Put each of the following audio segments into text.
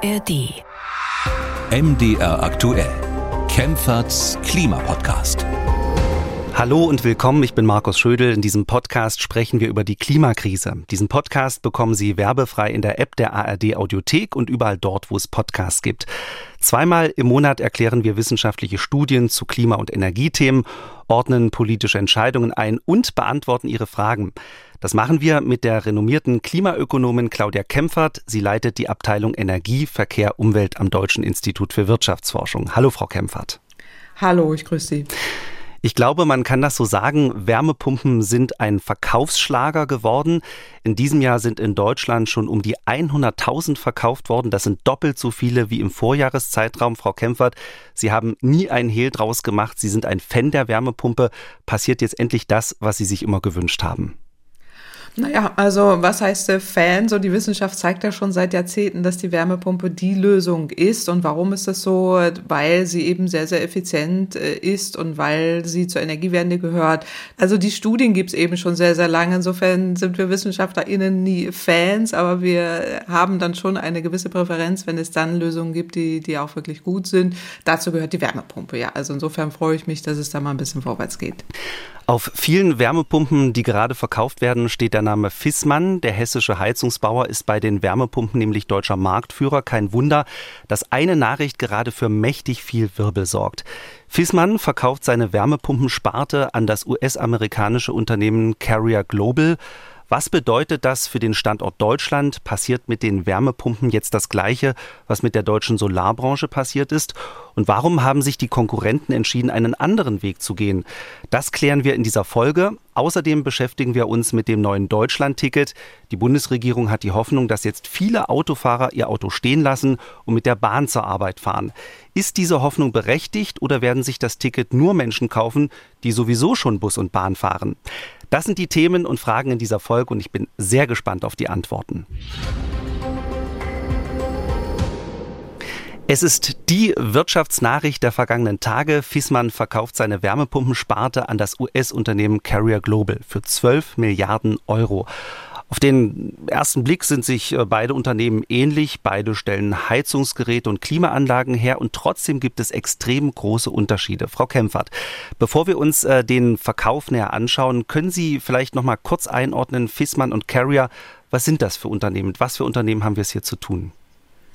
ARD. MDR aktuell. Kempferts Klimapodcast. Hallo und willkommen, ich bin Markus Schödel. In diesem Podcast sprechen wir über die Klimakrise. Diesen Podcast bekommen Sie werbefrei in der App der ARD Audiothek und überall dort, wo es Podcasts gibt. Zweimal im Monat erklären wir wissenschaftliche Studien zu Klima- und Energiethemen, ordnen politische Entscheidungen ein und beantworten Ihre Fragen. Das machen wir mit der renommierten Klimaökonomin Claudia Kempfert. Sie leitet die Abteilung Energie, Verkehr, Umwelt am Deutschen Institut für Wirtschaftsforschung. Hallo, Frau Kempfert. Hallo, ich grüße Sie. Ich glaube, man kann das so sagen, Wärmepumpen sind ein Verkaufsschlager geworden. In diesem Jahr sind in Deutschland schon um die 100.000 verkauft worden. Das sind doppelt so viele wie im Vorjahreszeitraum. Frau Kempfert, Sie haben nie einen Hehl draus gemacht. Sie sind ein Fan der Wärmepumpe. Passiert jetzt endlich das, was Sie sich immer gewünscht haben? Naja, also was heißt äh, Fan? So die Wissenschaft zeigt ja schon seit Jahrzehnten, dass die Wärmepumpe die Lösung ist. Und warum ist das so? Weil sie eben sehr, sehr effizient äh, ist und weil sie zur Energiewende gehört. Also die Studien gibt's eben schon sehr, sehr lange. Insofern sind wir WissenschaftlerInnen nie Fans, aber wir haben dann schon eine gewisse Präferenz, wenn es dann Lösungen gibt, die, die auch wirklich gut sind. Dazu gehört die Wärmepumpe, ja. Also insofern freue ich mich, dass es da mal ein bisschen vorwärts geht. Auf vielen Wärmepumpen, die gerade verkauft werden, steht der Name Fissmann. Der hessische Heizungsbauer ist bei den Wärmepumpen nämlich deutscher Marktführer. Kein Wunder, dass eine Nachricht gerade für mächtig viel Wirbel sorgt. Fissmann verkauft seine Wärmepumpensparte an das US-amerikanische Unternehmen Carrier Global. Was bedeutet das für den Standort Deutschland? Passiert mit den Wärmepumpen jetzt das Gleiche, was mit der deutschen Solarbranche passiert ist? Und warum haben sich die Konkurrenten entschieden, einen anderen Weg zu gehen? Das klären wir in dieser Folge. Außerdem beschäftigen wir uns mit dem neuen Deutschland-Ticket. Die Bundesregierung hat die Hoffnung, dass jetzt viele Autofahrer ihr Auto stehen lassen und mit der Bahn zur Arbeit fahren. Ist diese Hoffnung berechtigt oder werden sich das Ticket nur Menschen kaufen, die sowieso schon Bus und Bahn fahren? Das sind die Themen und Fragen in dieser Folge und ich bin sehr gespannt auf die Antworten. Es ist die Wirtschaftsnachricht der vergangenen Tage. Fissmann verkauft seine Wärmepumpensparte an das US-Unternehmen Carrier Global für 12 Milliarden Euro. Auf den ersten Blick sind sich äh, beide Unternehmen ähnlich. Beide stellen Heizungsgeräte und Klimaanlagen her und trotzdem gibt es extrem große Unterschiede. Frau Kempfert, bevor wir uns äh, den Verkauf näher anschauen, können Sie vielleicht noch mal kurz einordnen, Fissmann und Carrier, was sind das für Unternehmen? Was für Unternehmen haben wir es hier zu tun?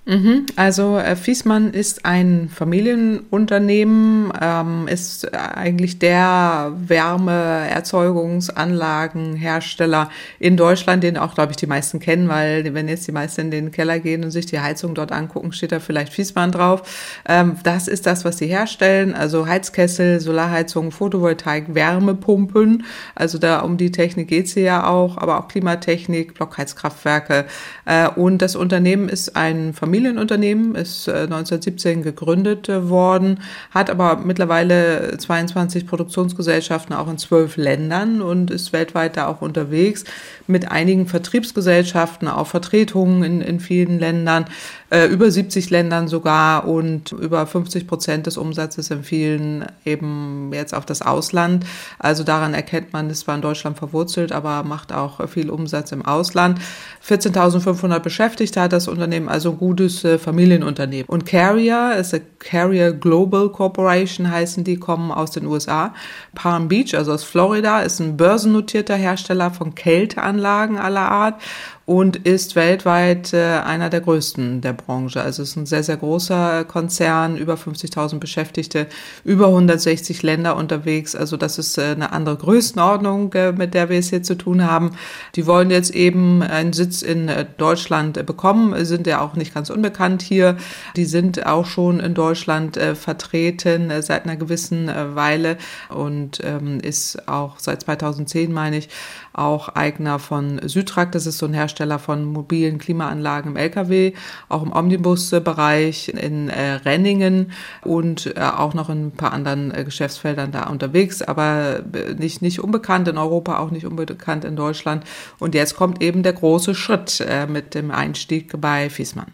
Mhm. Also äh, Fiesmann ist ein Familienunternehmen, ähm, ist eigentlich der Wärmeerzeugungsanlagenhersteller in Deutschland, den auch, glaube ich, die meisten kennen, weil wenn jetzt die meisten in den Keller gehen und sich die Heizung dort angucken, steht da vielleicht Fiesmann drauf. Ähm, das ist das, was sie herstellen, also Heizkessel, Solarheizung, Photovoltaik, Wärmepumpen. Also da um die Technik geht's hier ja auch, aber auch Klimatechnik, Blockheizkraftwerke. Äh, und das Unternehmen ist ein Familienunternehmen, Familienunternehmen, ist 1917 äh, gegründet äh, worden, hat aber mittlerweile 22 Produktionsgesellschaften auch in zwölf Ländern und ist weltweit da auch unterwegs mit einigen Vertriebsgesellschaften, auch Vertretungen in, in vielen Ländern, äh, über 70 Ländern sogar und über 50 Prozent des Umsatzes in vielen eben jetzt auf das Ausland. Also daran erkennt man, es war in Deutschland verwurzelt, aber macht auch viel Umsatz im Ausland. 14.500 Beschäftigte hat das Unternehmen, also ein gutes Familienunternehmen. Und Carrier ist eine Carrier Global Corporation heißen die, kommen aus den USA. Palm Beach, also aus Florida, ist ein börsennotierter Hersteller von Kälteanlagen aller Art und ist weltweit äh, einer der größten der Branche. Also es ist ein sehr, sehr großer Konzern, über 50.000 Beschäftigte, über 160 Länder unterwegs. Also das ist äh, eine andere Größenordnung, äh, mit der wir es hier zu tun haben. Die wollen jetzt eben einen Sitz in Deutschland bekommen, sind ja auch nicht ganz unbekannt hier. Die sind auch schon in Deutschland äh, vertreten seit einer gewissen Weile und ähm, ist auch seit 2010, meine ich, auch Eigner von Südtrag. Das ist so ein Hersteller von mobilen Klimaanlagen im Lkw, auch im Omnibusbereich in äh, Renningen und äh, auch noch in ein paar anderen äh, Geschäftsfeldern da unterwegs, aber äh, nicht, nicht unbekannt in Europa, auch nicht unbekannt in Deutschland. Und jetzt kommt eben der große Schritt äh, mit dem Einstieg bei Fiesmann.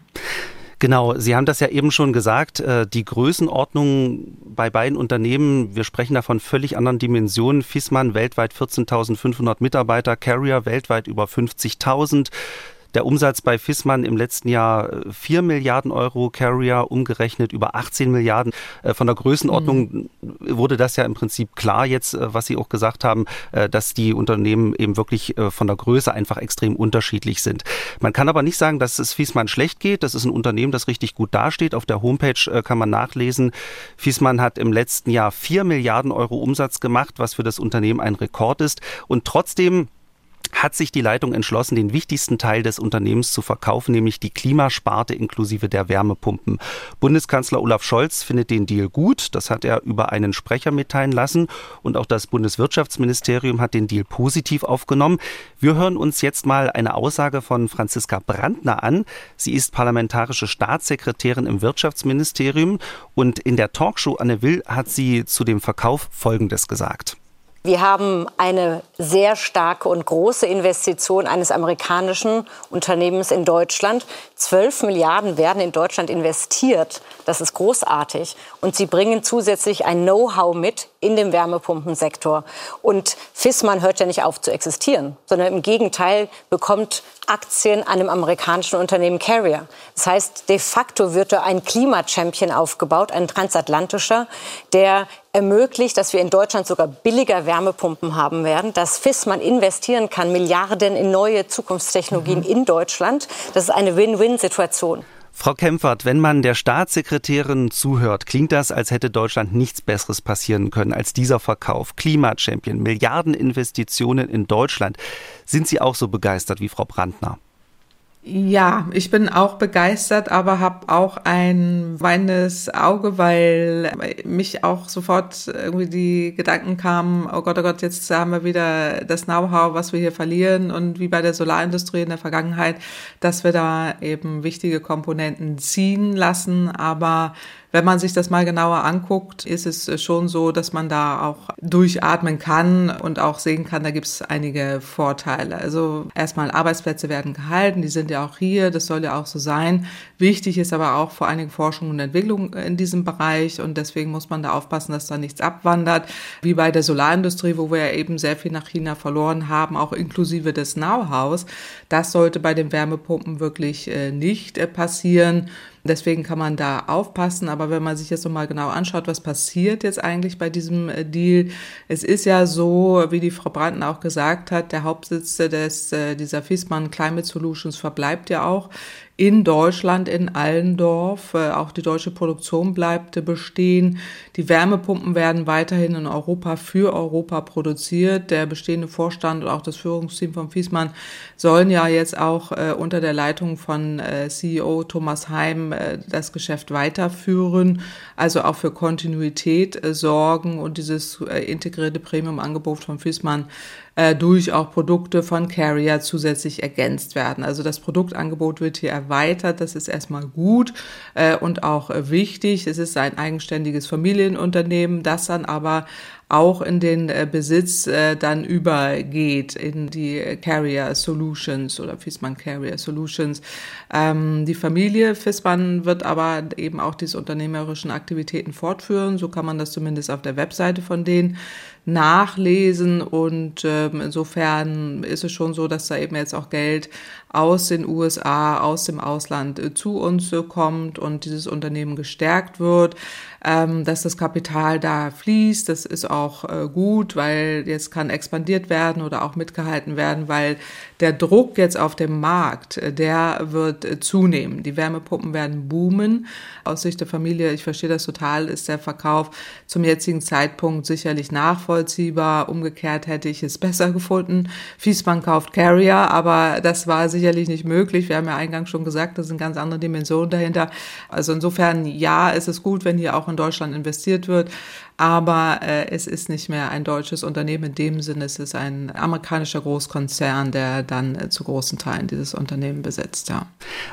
Genau, Sie haben das ja eben schon gesagt, äh, die Größenordnung bei beiden Unternehmen, wir sprechen da von völlig anderen Dimensionen. Fissmann weltweit 14.500 Mitarbeiter, Carrier weltweit über 50.000. Der Umsatz bei Fissmann im letzten Jahr 4 äh, Milliarden Euro, Carrier umgerechnet über 18 Milliarden. Äh, von der Größenordnung mhm. wurde das ja im Prinzip klar jetzt, äh, was Sie auch gesagt haben, dass die Unternehmen eben wirklich von der Größe einfach extrem unterschiedlich sind. Man kann aber nicht sagen, dass es Fissmann schlecht geht. Das ist ein Unternehmen, das richtig gut dasteht. Auf der Homepage kann man nachlesen, Fissmann hat im letzten Jahr 4 Milliarden Euro Umsatz gemacht, was für das Unternehmen ein Rekord ist. Und trotzdem hat sich die Leitung entschlossen, den wichtigsten Teil des Unternehmens zu verkaufen, nämlich die Klimasparte inklusive der Wärmepumpen. Bundeskanzler Olaf Scholz findet den Deal gut. Das hat er über einen Sprecher mitteilen lassen. Und auch das Bundeswirtschaftsministerium hat den Deal positiv aufgenommen. Wir hören uns jetzt mal eine Aussage von Franziska Brandner an. Sie ist parlamentarische Staatssekretärin im Wirtschaftsministerium. Und in der Talkshow Anne Will hat sie zu dem Verkauf Folgendes gesagt. Wir haben eine sehr starke und große Investition eines amerikanischen Unternehmens in Deutschland. Zwölf Milliarden werden in Deutschland investiert. Das ist großartig. Und sie bringen zusätzlich ein Know-how mit in dem Wärmepumpensektor. Und Fissmann hört ja nicht auf zu existieren, sondern im Gegenteil bekommt Aktien an dem amerikanischen Unternehmen Carrier. Das heißt, de facto wird da ein Klimachampion aufgebaut, ein transatlantischer, der ermöglicht, dass wir in Deutschland sogar billiger Wärmepumpen haben werden, dass Fissmann investieren kann, Milliarden in neue Zukunftstechnologien mhm. in Deutschland. Das ist eine Win-Win-Situation. Frau Kempfert, wenn man der Staatssekretärin zuhört, klingt das, als hätte Deutschland nichts Besseres passieren können als dieser Verkauf. Klimachampion, Milliardeninvestitionen in Deutschland. Sind Sie auch so begeistert wie Frau Brandner? Ja, ich bin auch begeistert, aber habe auch ein weinendes Auge, weil mich auch sofort irgendwie die Gedanken kamen, oh Gott, oh Gott, jetzt haben wir wieder das Know-how, was wir hier verlieren und wie bei der Solarindustrie in der Vergangenheit, dass wir da eben wichtige Komponenten ziehen lassen, aber wenn man sich das mal genauer anguckt, ist es schon so, dass man da auch durchatmen kann und auch sehen kann, da gibt es einige Vorteile. Also erstmal Arbeitsplätze werden gehalten, die sind ja auch hier, das soll ja auch so sein. Wichtig ist aber auch vor allen Dingen Forschung und Entwicklung in diesem Bereich und deswegen muss man da aufpassen, dass da nichts abwandert, wie bei der Solarindustrie, wo wir ja eben sehr viel nach China verloren haben, auch inklusive des Know-hows. Das sollte bei den Wärmepumpen wirklich äh, nicht äh, passieren. Deswegen kann man da aufpassen. Aber wenn man sich jetzt nochmal genau anschaut, was passiert jetzt eigentlich bei diesem äh, Deal, es ist ja so, wie die Frau Brandner auch gesagt hat, der Hauptsitz des, äh, dieser Fiesmann Climate Solutions verbleibt ja auch in Deutschland, in Allendorf. Äh, auch die deutsche Produktion bleibt bestehen. Die Wärmepumpen werden weiterhin in Europa für Europa produziert. Der bestehende Vorstand und auch das Führungsteam von Fiesmann sollen ja jetzt auch äh, unter der Leitung von äh, CEO Thomas Heim äh, das Geschäft weiterführen, also auch für Kontinuität äh, sorgen und dieses äh, integrierte Premium-Angebot von Fiesmann äh, durch auch Produkte von Carrier zusätzlich ergänzt werden. Also das Produktangebot wird hier erweitert, das ist erstmal gut äh, und auch äh, wichtig. Es ist ein eigenständiges Familienunternehmen, das dann aber auch in den äh, Besitz äh, dann übergeht in die Carrier Solutions oder Fissmann Carrier Solutions. Ähm, die Familie Fissmann wird aber eben auch diese unternehmerischen Aktivitäten fortführen. So kann man das zumindest auf der Webseite von denen nachlesen und ähm, insofern ist es schon so, dass da eben jetzt auch Geld aus den USA, aus dem Ausland äh, zu uns äh, kommt und dieses Unternehmen gestärkt wird ähm, dass das Kapital da fließt. Das ist auch äh, gut, weil jetzt kann expandiert werden oder auch mitgehalten werden, weil der Druck jetzt auf dem Markt, der wird zunehmen. Die Wärmepumpen werden boomen. Aus Sicht der Familie, ich verstehe das total, ist der Verkauf zum jetzigen Zeitpunkt sicherlich nachvollziehbar. Umgekehrt hätte ich es besser gefunden. Fiesmann kauft Carrier, aber das war sicherlich nicht möglich. Wir haben ja eingangs schon gesagt, das sind ganz andere Dimensionen dahinter. Also insofern, ja, ist es gut, wenn hier auch in Deutschland investiert wird aber äh, es ist nicht mehr ein deutsches Unternehmen in dem Sinne, es ist ein amerikanischer Großkonzern, der dann äh, zu großen Teilen dieses Unternehmen besetzt, ja.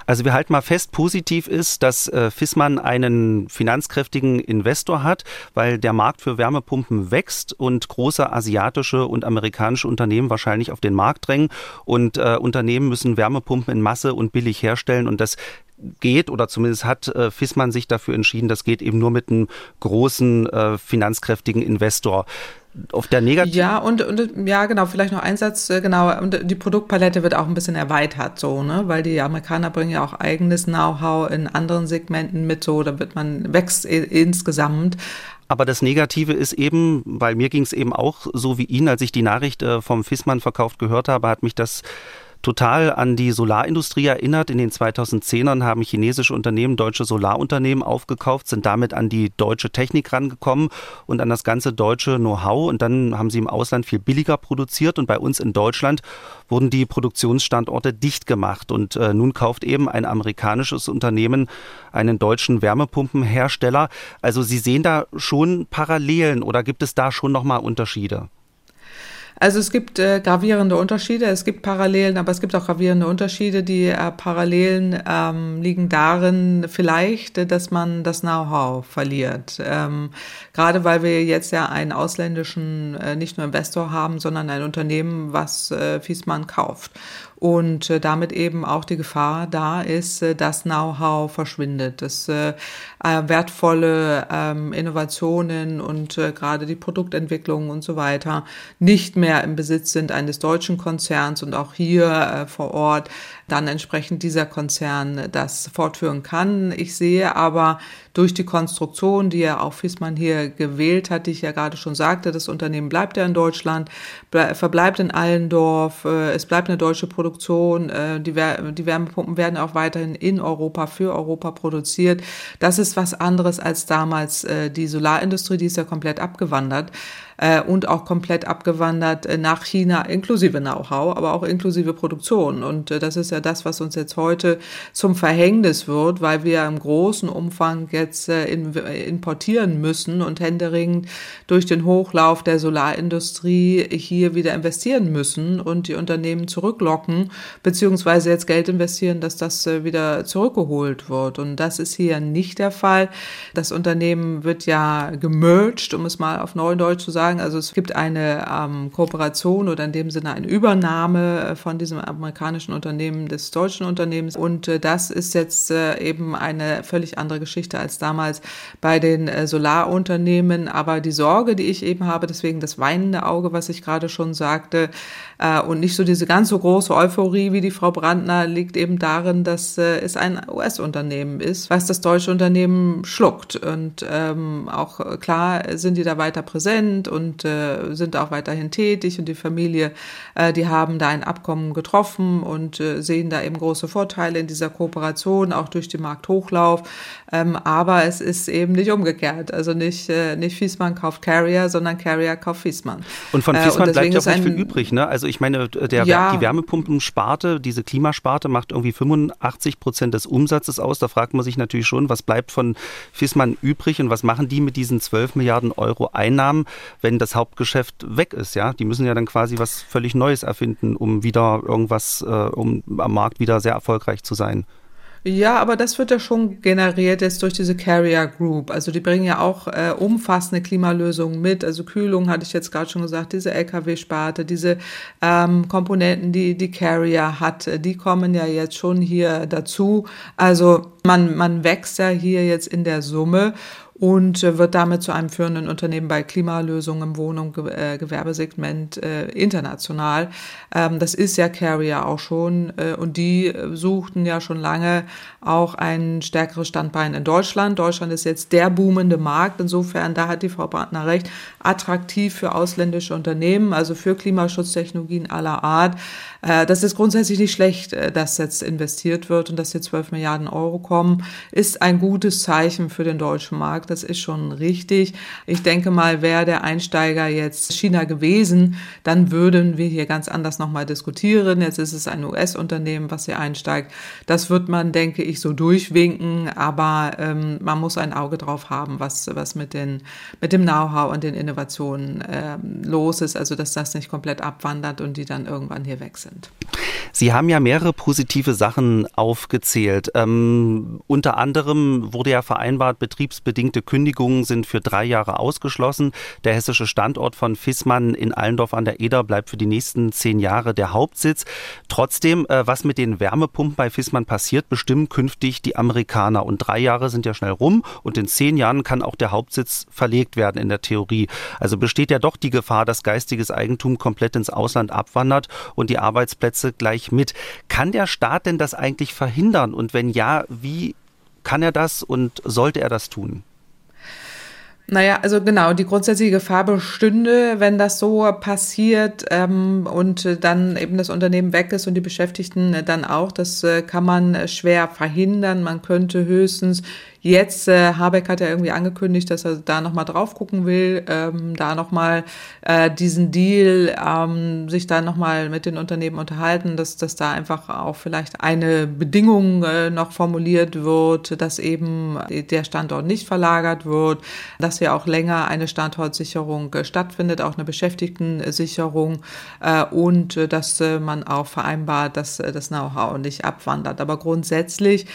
Also wir halten mal fest, positiv ist, dass äh, Fissmann einen finanzkräftigen Investor hat, weil der Markt für Wärmepumpen wächst und große asiatische und amerikanische Unternehmen wahrscheinlich auf den Markt drängen. Und äh, Unternehmen müssen Wärmepumpen in Masse und billig herstellen. Und das geht oder zumindest hat äh, Fissmann sich dafür entschieden, das geht eben nur mit einem großen äh, finanzkräftigen Investor. auf der negativen. Ja, und, und ja, genau, vielleicht noch ein Satz, äh, genau, und die Produktpalette wird auch ein bisschen erweitert, so, ne? Weil die Amerikaner bringen ja auch eigenes Know-how in anderen Segmenten mit, so, da wird man wächst insgesamt. Aber das Negative ist eben, weil mir ging es eben auch so wie Ihnen, als ich die Nachricht äh, vom Fissmann verkauft gehört habe, hat mich das total an die Solarindustrie erinnert. In den 2010ern haben chinesische Unternehmen deutsche Solarunternehmen aufgekauft, sind damit an die deutsche Technik rangekommen und an das ganze deutsche Know-how. Und dann haben sie im Ausland viel billiger produziert und bei uns in Deutschland wurden die Produktionsstandorte dicht gemacht. Und äh, nun kauft eben ein amerikanisches Unternehmen einen deutschen Wärmepumpenhersteller. Also Sie sehen da schon Parallelen oder gibt es da schon nochmal Unterschiede? Also es gibt äh, gravierende Unterschiede, es gibt Parallelen, aber es gibt auch gravierende Unterschiede. Die äh, Parallelen ähm, liegen darin vielleicht, äh, dass man das Know-how verliert. Ähm, gerade weil wir jetzt ja einen ausländischen, äh, nicht nur Investor haben, sondern ein Unternehmen, was äh, Fiesmann kauft und äh, damit eben auch die Gefahr da ist, äh, dass Know-how verschwindet, dass äh, äh, wertvolle ähm, Innovationen und äh, gerade die Produktentwicklung und so weiter nicht mehr im Besitz sind eines deutschen Konzerns und auch hier äh, vor Ort dann entsprechend dieser Konzern das fortführen kann. Ich sehe aber durch die Konstruktion, die ja auch Fissmann hier gewählt hat, die ich ja gerade schon sagte, das Unternehmen bleibt ja in Deutschland, verbleibt in Allendorf, äh, es bleibt eine deutsche Produktion, äh, die, die Wärmepumpen werden auch weiterhin in Europa, für Europa produziert. Das ist was anderes als damals äh, die Solarindustrie, die ist ja komplett abgewandert äh, und auch komplett abgewandert äh, nach China, inklusive Know-how, aber auch inklusive Produktion. Und äh, das ist ja das, was uns jetzt heute zum Verhängnis wird, weil wir im großen Umfang jetzt äh, in, importieren müssen und händeringend durch den Hochlauf der Solarindustrie hier wieder investieren müssen und die Unternehmen zurücklocken, beziehungsweise jetzt Geld investieren, dass das äh, wieder zurückgeholt wird. Und das ist hier nicht der Fall. Das Unternehmen wird ja gemerged, um es mal auf Neudeutsch zu sagen sagen. Also es gibt eine ähm, Kooperation oder in dem Sinne eine Übernahme äh, von diesem amerikanischen Unternehmen des deutschen Unternehmens. Und äh, das ist jetzt äh, eben eine völlig andere Geschichte als damals bei den äh, Solarunternehmen. Aber die Sorge, die ich eben habe, deswegen das weinende Auge, was ich gerade schon sagte, äh, und nicht so diese ganz so große Euphorie wie die Frau Brandner, liegt eben darin, dass äh, es ein US-Unternehmen ist, was das deutsche Unternehmen schluckt. Und ähm, auch klar sind die da weiter präsent und äh, sind auch weiterhin tätig und die Familie, äh, die haben da ein Abkommen getroffen und äh, sehen da eben große Vorteile in dieser Kooperation, auch durch den Markthochlauf. Ähm, aber es ist eben nicht umgekehrt. Also nicht, äh, nicht Fiesmann kauft Carrier, sondern Carrier kauft Fiesmann. Und von Fiesmann äh, bleibt ja auch nicht viel übrig. Ne? Also ich meine, der, ja. die Wärmepumpensparte, diese Klimasparte macht irgendwie 85 Prozent des Umsatzes aus. Da fragt man sich natürlich schon, was bleibt von Fiesmann übrig und was machen die mit diesen 12 Milliarden Euro Einnahmen, wenn das Hauptgeschäft weg ist, ja? Die müssen ja dann quasi was völlig Neues erfinden, um wieder irgendwas, äh, um am Markt wieder sehr erfolgreich zu sein. Ja, aber das wird ja schon generiert jetzt durch diese Carrier Group. Also die bringen ja auch äh, umfassende Klimalösungen mit. Also Kühlung hatte ich jetzt gerade schon gesagt, diese LKW-Sparte, diese ähm, Komponenten, die die Carrier hat, die kommen ja jetzt schon hier dazu. Also man, man wächst ja hier jetzt in der Summe und äh, wird damit zu einem führenden Unternehmen bei Klimalösungen im Wohnung, äh, Gewerbesegment äh, international. Ähm, das ist ja Carrier auch schon äh, und die suchten ja schon lange auch ein stärkeres Standbein in Deutschland. Deutschland ist jetzt der boomende Markt. Insofern, da hat die Frau Partner recht, attraktiv für ausländische Unternehmen, also für Klimaschutztechnologien aller Art. Das ist grundsätzlich nicht schlecht, dass jetzt investiert wird und dass hier 12 Milliarden Euro kommen, ist ein gutes Zeichen für den deutschen Markt. Das ist schon richtig. Ich denke mal, wäre der Einsteiger jetzt China gewesen, dann würden wir hier ganz anders nochmal diskutieren. Jetzt ist es ein US-Unternehmen, was hier einsteigt. Das wird man, denke ich, so durchwinken, aber ähm, man muss ein Auge drauf haben, was, was mit, den, mit dem Know-how und den Innovationen ähm, los ist. Also, dass das nicht komplett abwandert und die dann irgendwann hier weg sind sind. Sie haben ja mehrere positive Sachen aufgezählt. Ähm, unter anderem wurde ja vereinbart, betriebsbedingte bedingte Kündigungen sind für drei Jahre ausgeschlossen. Der hessische Standort von Fissmann in Allendorf an der Eder bleibt für die nächsten zehn Jahre der Hauptsitz. Trotzdem, äh, was mit den Wärmepumpen bei Fissmann passiert, bestimmen künftig die Amerikaner. Und drei Jahre sind ja schnell rum und in zehn Jahren kann auch der Hauptsitz verlegt werden in der Theorie. Also besteht ja doch die Gefahr, dass geistiges Eigentum komplett ins Ausland abwandert und die Arbeitsplätze gleich mit. Kann der Staat denn das eigentlich verhindern? Und wenn ja, wie kann er das und sollte er das tun? Naja, also genau, die grundsätzliche Gefahr bestünde, wenn das so passiert ähm, und äh, dann eben das Unternehmen weg ist und die Beschäftigten dann auch. Das äh, kann man schwer verhindern. Man könnte höchstens Jetzt, äh, Habeck hat ja irgendwie angekündigt, dass er da nochmal drauf gucken will, ähm, da nochmal äh, diesen Deal, ähm, sich da nochmal mit den Unternehmen unterhalten, dass, dass da einfach auch vielleicht eine Bedingung äh, noch formuliert wird, dass eben der Standort nicht verlagert wird, dass ja auch länger eine Standortsicherung äh, stattfindet, auch eine Beschäftigtensicherung äh, und äh, dass äh, man auch vereinbart, dass äh, das Know-how nicht abwandert. Aber grundsätzlich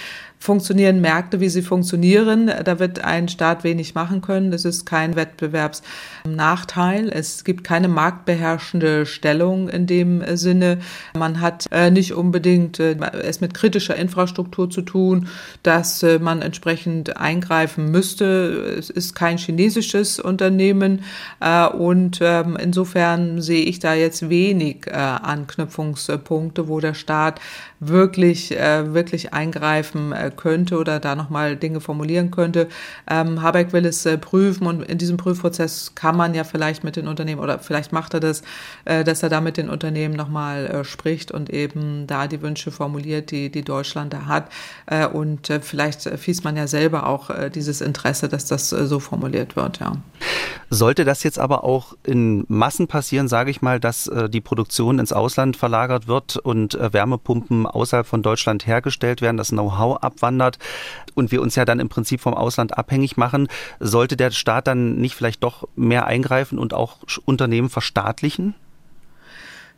funktionieren Märkte, wie sie funktionieren. Da wird ein Staat wenig machen können. Das ist kein Wettbewerbsnachteil. Es gibt keine marktbeherrschende Stellung in dem Sinne. Man hat äh, nicht unbedingt äh, es mit kritischer Infrastruktur zu tun, dass äh, man entsprechend eingreifen müsste. Es ist kein chinesisches Unternehmen und ähm, insofern sehe ich da jetzt wenig Anknüpfungspunkte, wo der Staat wirklich, wirklich eingreifen könnte oder da nochmal Dinge formulieren könnte. Ähm, Habeck will es äh, prüfen und in diesem Prüfprozess kann man ja vielleicht mit den Unternehmen oder vielleicht macht er das, äh, dass er da mit den Unternehmen nochmal äh, spricht und eben da die Wünsche formuliert, die, die Deutschland da hat. Äh, und äh, vielleicht fies man ja selber auch äh, dieses Interesse, dass das äh, so formuliert wird, ja. Sollte das jetzt aber auch in Massen passieren, sage ich mal, dass äh, die Produktion ins Ausland verlagert wird und äh, Wärmepumpen außerhalb von Deutschland hergestellt werden, das Know-how abwandert und wir uns ja dann im Prinzip vom Ausland abhängig machen, sollte der Staat dann nicht vielleicht doch mehr eingreifen und auch Unternehmen verstaatlichen?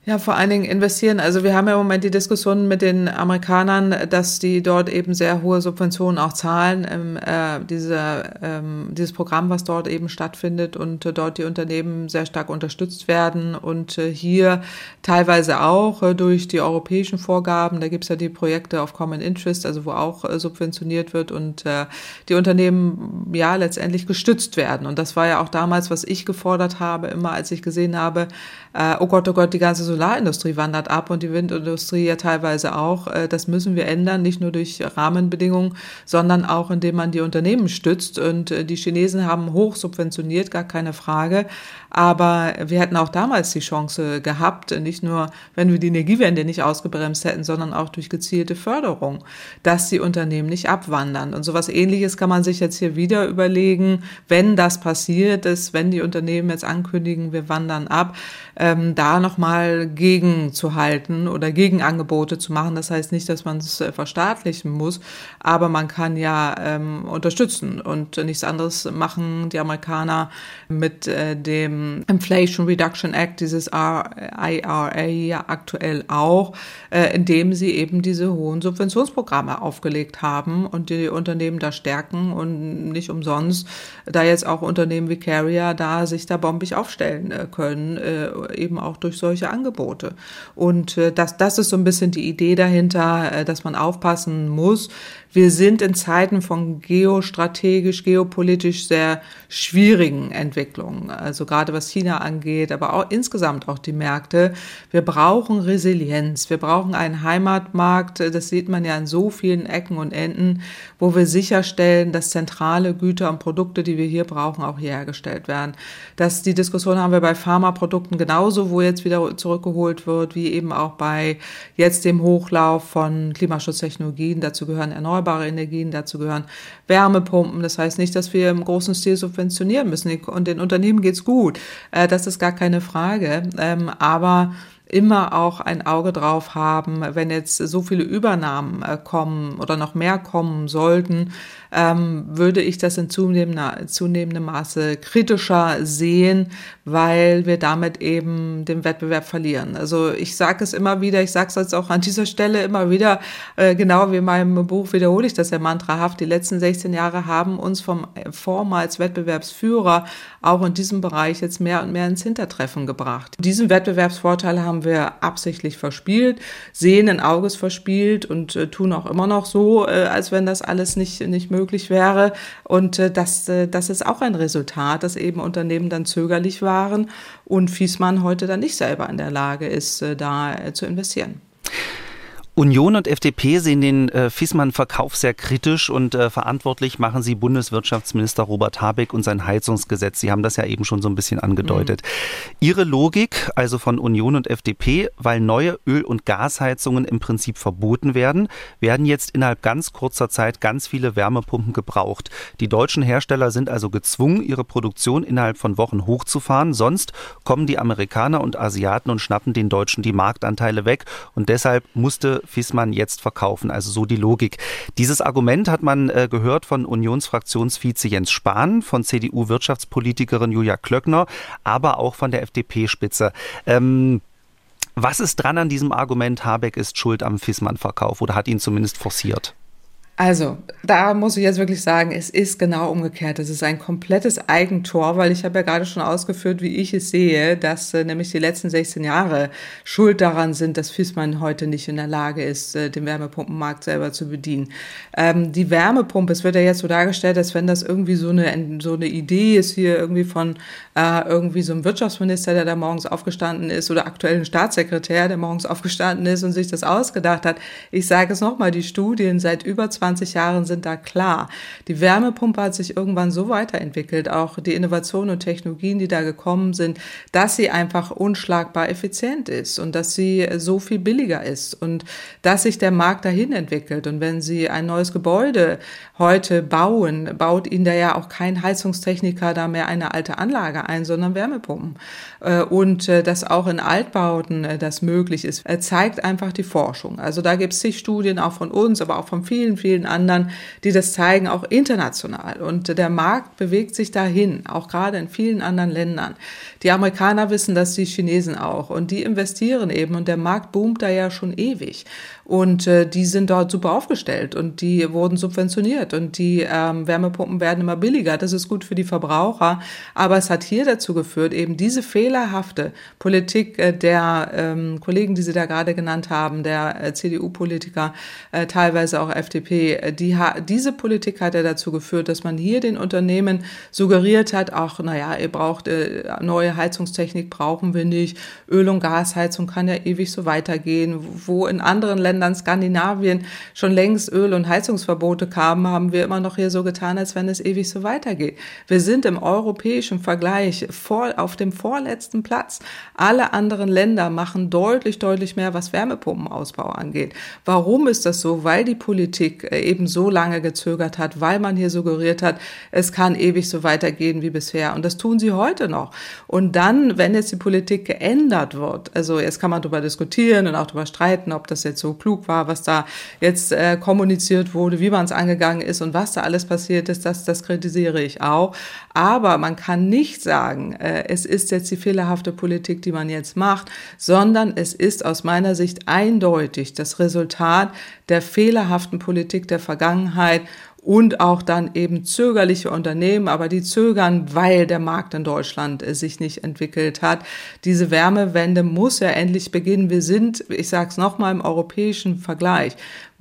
Ja, vor allen Dingen investieren. Also wir haben ja im Moment die Diskussion mit den Amerikanern, dass die dort eben sehr hohe Subventionen auch zahlen, ähm, äh, diese, ähm, dieses Programm, was dort eben stattfindet und äh, dort die Unternehmen sehr stark unterstützt werden und äh, hier teilweise auch äh, durch die europäischen Vorgaben. Da gibt's ja die Projekte of Common Interest, also wo auch äh, subventioniert wird und äh, die Unternehmen ja letztendlich gestützt werden. Und das war ja auch damals, was ich gefordert habe, immer als ich gesehen habe, äh, oh Gott, oh Gott, die ganze Solarindustrie wandert ab und die Windindustrie ja teilweise auch. Äh, das müssen wir ändern, nicht nur durch Rahmenbedingungen, sondern auch indem man die Unternehmen stützt. Und äh, die Chinesen haben hoch subventioniert, gar keine Frage. Aber wir hätten auch damals die Chance gehabt, nicht nur, wenn wir die Energiewende nicht ausgebremst hätten, sondern auch durch gezielte Förderung, dass die Unternehmen nicht abwandern. Und sowas ähnliches kann man sich jetzt hier wieder überlegen, wenn das passiert ist, wenn die Unternehmen jetzt ankündigen, wir wandern ab, ähm, da nochmal gegenzuhalten oder Gegenangebote zu machen. Das heißt nicht, dass man es äh, verstaatlichen muss, aber man kann ja ähm, unterstützen und nichts anderes machen die Amerikaner mit äh, dem Inflation Reduction Act, dieses IRA ja aktuell auch, äh, indem sie eben diese hohen Subventionsprogramme aufgelegt haben und die Unternehmen da stärken und nicht umsonst, da jetzt auch Unternehmen wie Carrier da sich da bombig aufstellen äh, können, äh, eben auch durch solche Angebote. Und äh, das, das ist so ein bisschen die Idee dahinter, äh, dass man aufpassen muss, wir sind in Zeiten von geostrategisch, geopolitisch sehr schwierigen Entwicklungen. Also gerade was China angeht, aber auch insgesamt auch die Märkte. Wir brauchen Resilienz. Wir brauchen einen Heimatmarkt. Das sieht man ja an so vielen Ecken und Enden, wo wir sicherstellen, dass zentrale Güter und Produkte, die wir hier brauchen, auch hier hergestellt werden. Das, die Diskussion haben wir bei Pharmaprodukten genauso, wo jetzt wieder zurückgeholt wird, wie eben auch bei jetzt dem Hochlauf von Klimaschutztechnologien. Dazu gehören erneuerbare erneuerbare Energien, dazu gehören Wärmepumpen. Das heißt nicht, dass wir im großen Stil subventionieren müssen und den Unternehmen geht's gut. Äh, das ist gar keine Frage. Ähm, aber immer auch ein Auge drauf haben, wenn jetzt so viele Übernahmen äh, kommen oder noch mehr kommen sollten, ähm, würde ich das in zunehmender, zunehmendem Maße kritischer sehen, weil wir damit eben den Wettbewerb verlieren. Also ich sage es immer wieder, ich sage es jetzt auch an dieser Stelle immer wieder, äh, genau wie in meinem Buch wiederhole ich das ja mantrahaft, die letzten 16 Jahre haben uns vom vormals Wettbewerbsführer auch in diesem Bereich jetzt mehr und mehr ins Hintertreffen gebracht. Diesen Wettbewerbsvorteil haben wir absichtlich verspielt, sehenden Auges verspielt und äh, tun auch immer noch so, äh, als wenn das alles nicht, nicht möglich wäre. Und äh, das, äh, das ist auch ein Resultat, dass eben Unternehmen dann zögerlich waren und Fiesmann heute dann nicht selber in der Lage ist, äh, da äh, zu investieren. Union und FDP sehen den äh, Fiesmann-Verkauf sehr kritisch und äh, verantwortlich machen sie Bundeswirtschaftsminister Robert Habeck und sein Heizungsgesetz. Sie haben das ja eben schon so ein bisschen angedeutet. Mhm. Ihre Logik, also von Union und FDP, weil neue Öl- und Gasheizungen im Prinzip verboten werden, werden jetzt innerhalb ganz kurzer Zeit ganz viele Wärmepumpen gebraucht. Die deutschen Hersteller sind also gezwungen, ihre Produktion innerhalb von Wochen hochzufahren. Sonst kommen die Amerikaner und Asiaten und schnappen den Deutschen die Marktanteile weg. Und deshalb musste Fissmann jetzt verkaufen. Also so die Logik. Dieses Argument hat man äh, gehört von Unionsfraktionsvize Jens Spahn, von CDU-Wirtschaftspolitikerin Julia Klöckner, aber auch von der FDP-Spitze. Ähm, was ist dran an diesem Argument, Habeck ist schuld am Fissmann-Verkauf oder hat ihn zumindest forciert? Also, da muss ich jetzt wirklich sagen, es ist genau umgekehrt. Es ist ein komplettes Eigentor, weil ich habe ja gerade schon ausgeführt, wie ich es sehe, dass äh, nämlich die letzten 16 Jahre schuld daran sind, dass Fissmann heute nicht in der Lage ist, äh, den Wärmepumpenmarkt selber zu bedienen. Ähm, die Wärmepumpe, es wird ja jetzt so dargestellt, als wenn das irgendwie so eine, so eine Idee ist hier irgendwie von äh, irgendwie so einem Wirtschaftsminister, der da morgens aufgestanden ist oder aktuellen Staatssekretär, der morgens aufgestanden ist und sich das ausgedacht hat. Ich sage es nochmal, die Studien seit über 20 20 Jahren sind da klar. Die Wärmepumpe hat sich irgendwann so weiterentwickelt, auch die Innovationen und Technologien, die da gekommen sind, dass sie einfach unschlagbar effizient ist und dass sie so viel billiger ist und dass sich der Markt dahin entwickelt. Und wenn Sie ein neues Gebäude heute bauen, baut Ihnen da ja auch kein Heizungstechniker da mehr eine alte Anlage ein, sondern Wärmepumpen. Äh, und äh, dass auch in Altbauten äh, das möglich ist, zeigt einfach die Forschung. Also da gibt es zig Studien auch von uns, aber auch von vielen, vielen vielen anderen, die das zeigen, auch international. Und der Markt bewegt sich dahin, auch gerade in vielen anderen Ländern. Die Amerikaner wissen das, die Chinesen auch. Und die investieren eben und der Markt boomt da ja schon ewig. Und äh, die sind dort super aufgestellt und die wurden subventioniert und die ähm, Wärmepumpen werden immer billiger. Das ist gut für die Verbraucher. Aber es hat hier dazu geführt, eben diese fehlerhafte Politik äh, der ähm, Kollegen, die Sie da gerade genannt haben, der äh, CDU-Politiker, äh, teilweise auch FDP, äh, die, diese Politik hat ja dazu geführt, dass man hier den Unternehmen suggeriert hat, auch, naja, ihr braucht äh, neue Heizungstechnik, brauchen wir nicht. Öl- und Gasheizung kann ja ewig so weitergehen, wo in anderen Ländern Ländern Skandinavien schon längst Öl- und Heizungsverbote kamen, haben wir immer noch hier so getan, als wenn es ewig so weitergeht. Wir sind im europäischen Vergleich vor, auf dem vorletzten Platz. Alle anderen Länder machen deutlich, deutlich mehr, was Wärmepumpenausbau angeht. Warum ist das so? Weil die Politik äh, eben so lange gezögert hat, weil man hier suggeriert hat, es kann ewig so weitergehen wie bisher. Und das tun sie heute noch. Und dann, wenn jetzt die Politik geändert wird, also jetzt kann man darüber diskutieren und auch darüber streiten, ob das jetzt so klug war, was da jetzt äh, kommuniziert wurde, wie man es angegangen ist und was da alles passiert ist, das, das kritisiere ich auch. Aber man kann nicht sagen, äh, es ist jetzt die fehlerhafte Politik, die man jetzt macht, sondern es ist aus meiner Sicht eindeutig das Resultat der fehlerhaften Politik der Vergangenheit und auch dann eben zögerliche Unternehmen, aber die zögern, weil der Markt in Deutschland äh, sich nicht entwickelt hat. Diese Wärmewende muss ja endlich beginnen. Wir sind, ich sage es nochmal, im europäischen Vergleich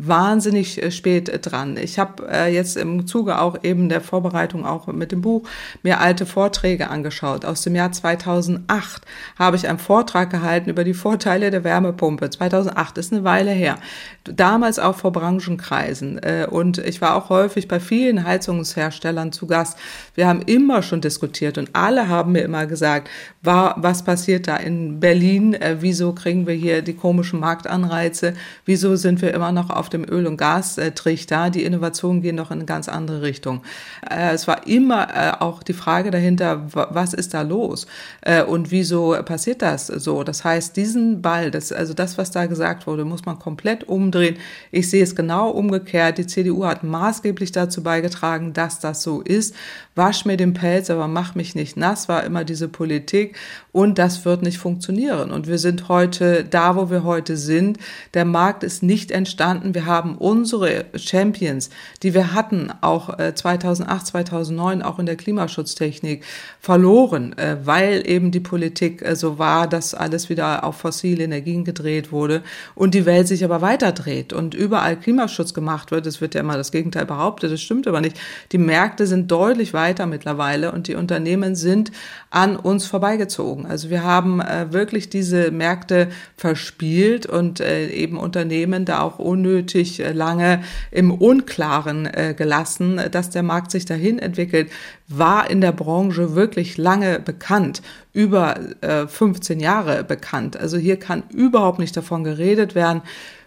wahnsinnig äh, spät dran. Ich habe äh, jetzt im Zuge auch eben der Vorbereitung auch mit dem Buch mir alte Vorträge angeschaut. Aus dem Jahr 2008 habe ich einen Vortrag gehalten über die Vorteile der Wärmepumpe. 2008 ist eine Weile her. Damals auch vor Branchenkreisen. Äh, und ich war auch häufig häufig bei vielen Heizungsherstellern zu Gast. Wir haben immer schon diskutiert und alle haben mir immer gesagt, war, was passiert da in Berlin? Äh, wieso kriegen wir hier die komischen Marktanreize? Wieso sind wir immer noch auf dem Öl- und Gastrichter? Die Innovationen gehen doch in eine ganz andere Richtung. Äh, es war immer äh, auch die Frage dahinter, was ist da los? Äh, und wieso passiert das so? Das heißt, diesen Ball, das, also das, was da gesagt wurde, muss man komplett umdrehen. Ich sehe es genau umgekehrt. Die CDU hat maßgeblich dazu beigetragen, dass das so ist. Wasch mir den Pelz, aber mach mich nicht nass, war immer diese Politik. Und das wird nicht funktionieren. Und wir sind heute da, wo wir heute sind. Der Markt ist nicht entstanden. Wir haben unsere Champions, die wir hatten, auch 2008, äh, 2009, auch in der Klimaschutztechnik, verloren, äh, weil eben die Politik äh, so war, dass alles wieder auf fossile Energien gedreht wurde und die Welt sich aber weiter dreht und überall Klimaschutz gemacht wird. Es wird ja immer das Gegenteil behauptet, das stimmt aber nicht. Die Märkte sind deutlich weiter mittlerweile und die Unternehmen sind an uns vorbeigezogen. Also wir haben wirklich diese Märkte verspielt und eben Unternehmen da auch unnötig äh, lange im Unklaren äh, gelassen, dass der Markt sich dahin entwickelt, war in der Branche wirklich lange bekannt, über äh, 15 Jahre bekannt. Also hier kann überhaupt nicht davon geredet werden,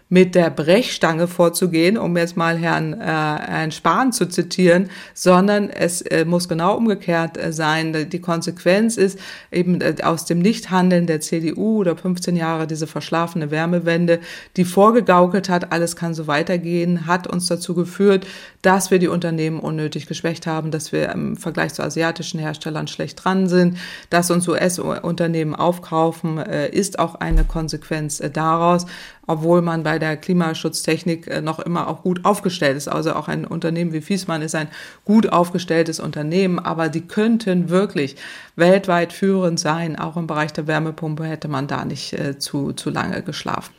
mit der Brechstange vorzugehen, um jetzt mal Herrn, äh, Herrn Spahn zu zitieren, sondern es äh, muss genau umgekehrt äh, sein. Die Konsequenz ist eben äh, aus dem Nichthandeln der CDU oder 15 Jahre diese verschlafene Wärmewende, die vorgegaukelt hat, alles kann so weitergehen, hat uns dazu geführt, dass wir die Unternehmen unnötig geschwächt haben, dass wir im Vergleich zu asiatischen Herstellern schlecht dran sind, dass uns US-Unternehmen aufkaufen, äh, ist auch eine Konsequenz äh, daraus obwohl man bei der Klimaschutztechnik äh, noch immer auch gut aufgestellt ist. Also auch ein Unternehmen wie Fiesmann ist ein gut aufgestelltes Unternehmen, aber die könnten wirklich weltweit führend sein. Auch im Bereich der Wärmepumpe hätte man da nicht äh, zu, zu lange geschlafen.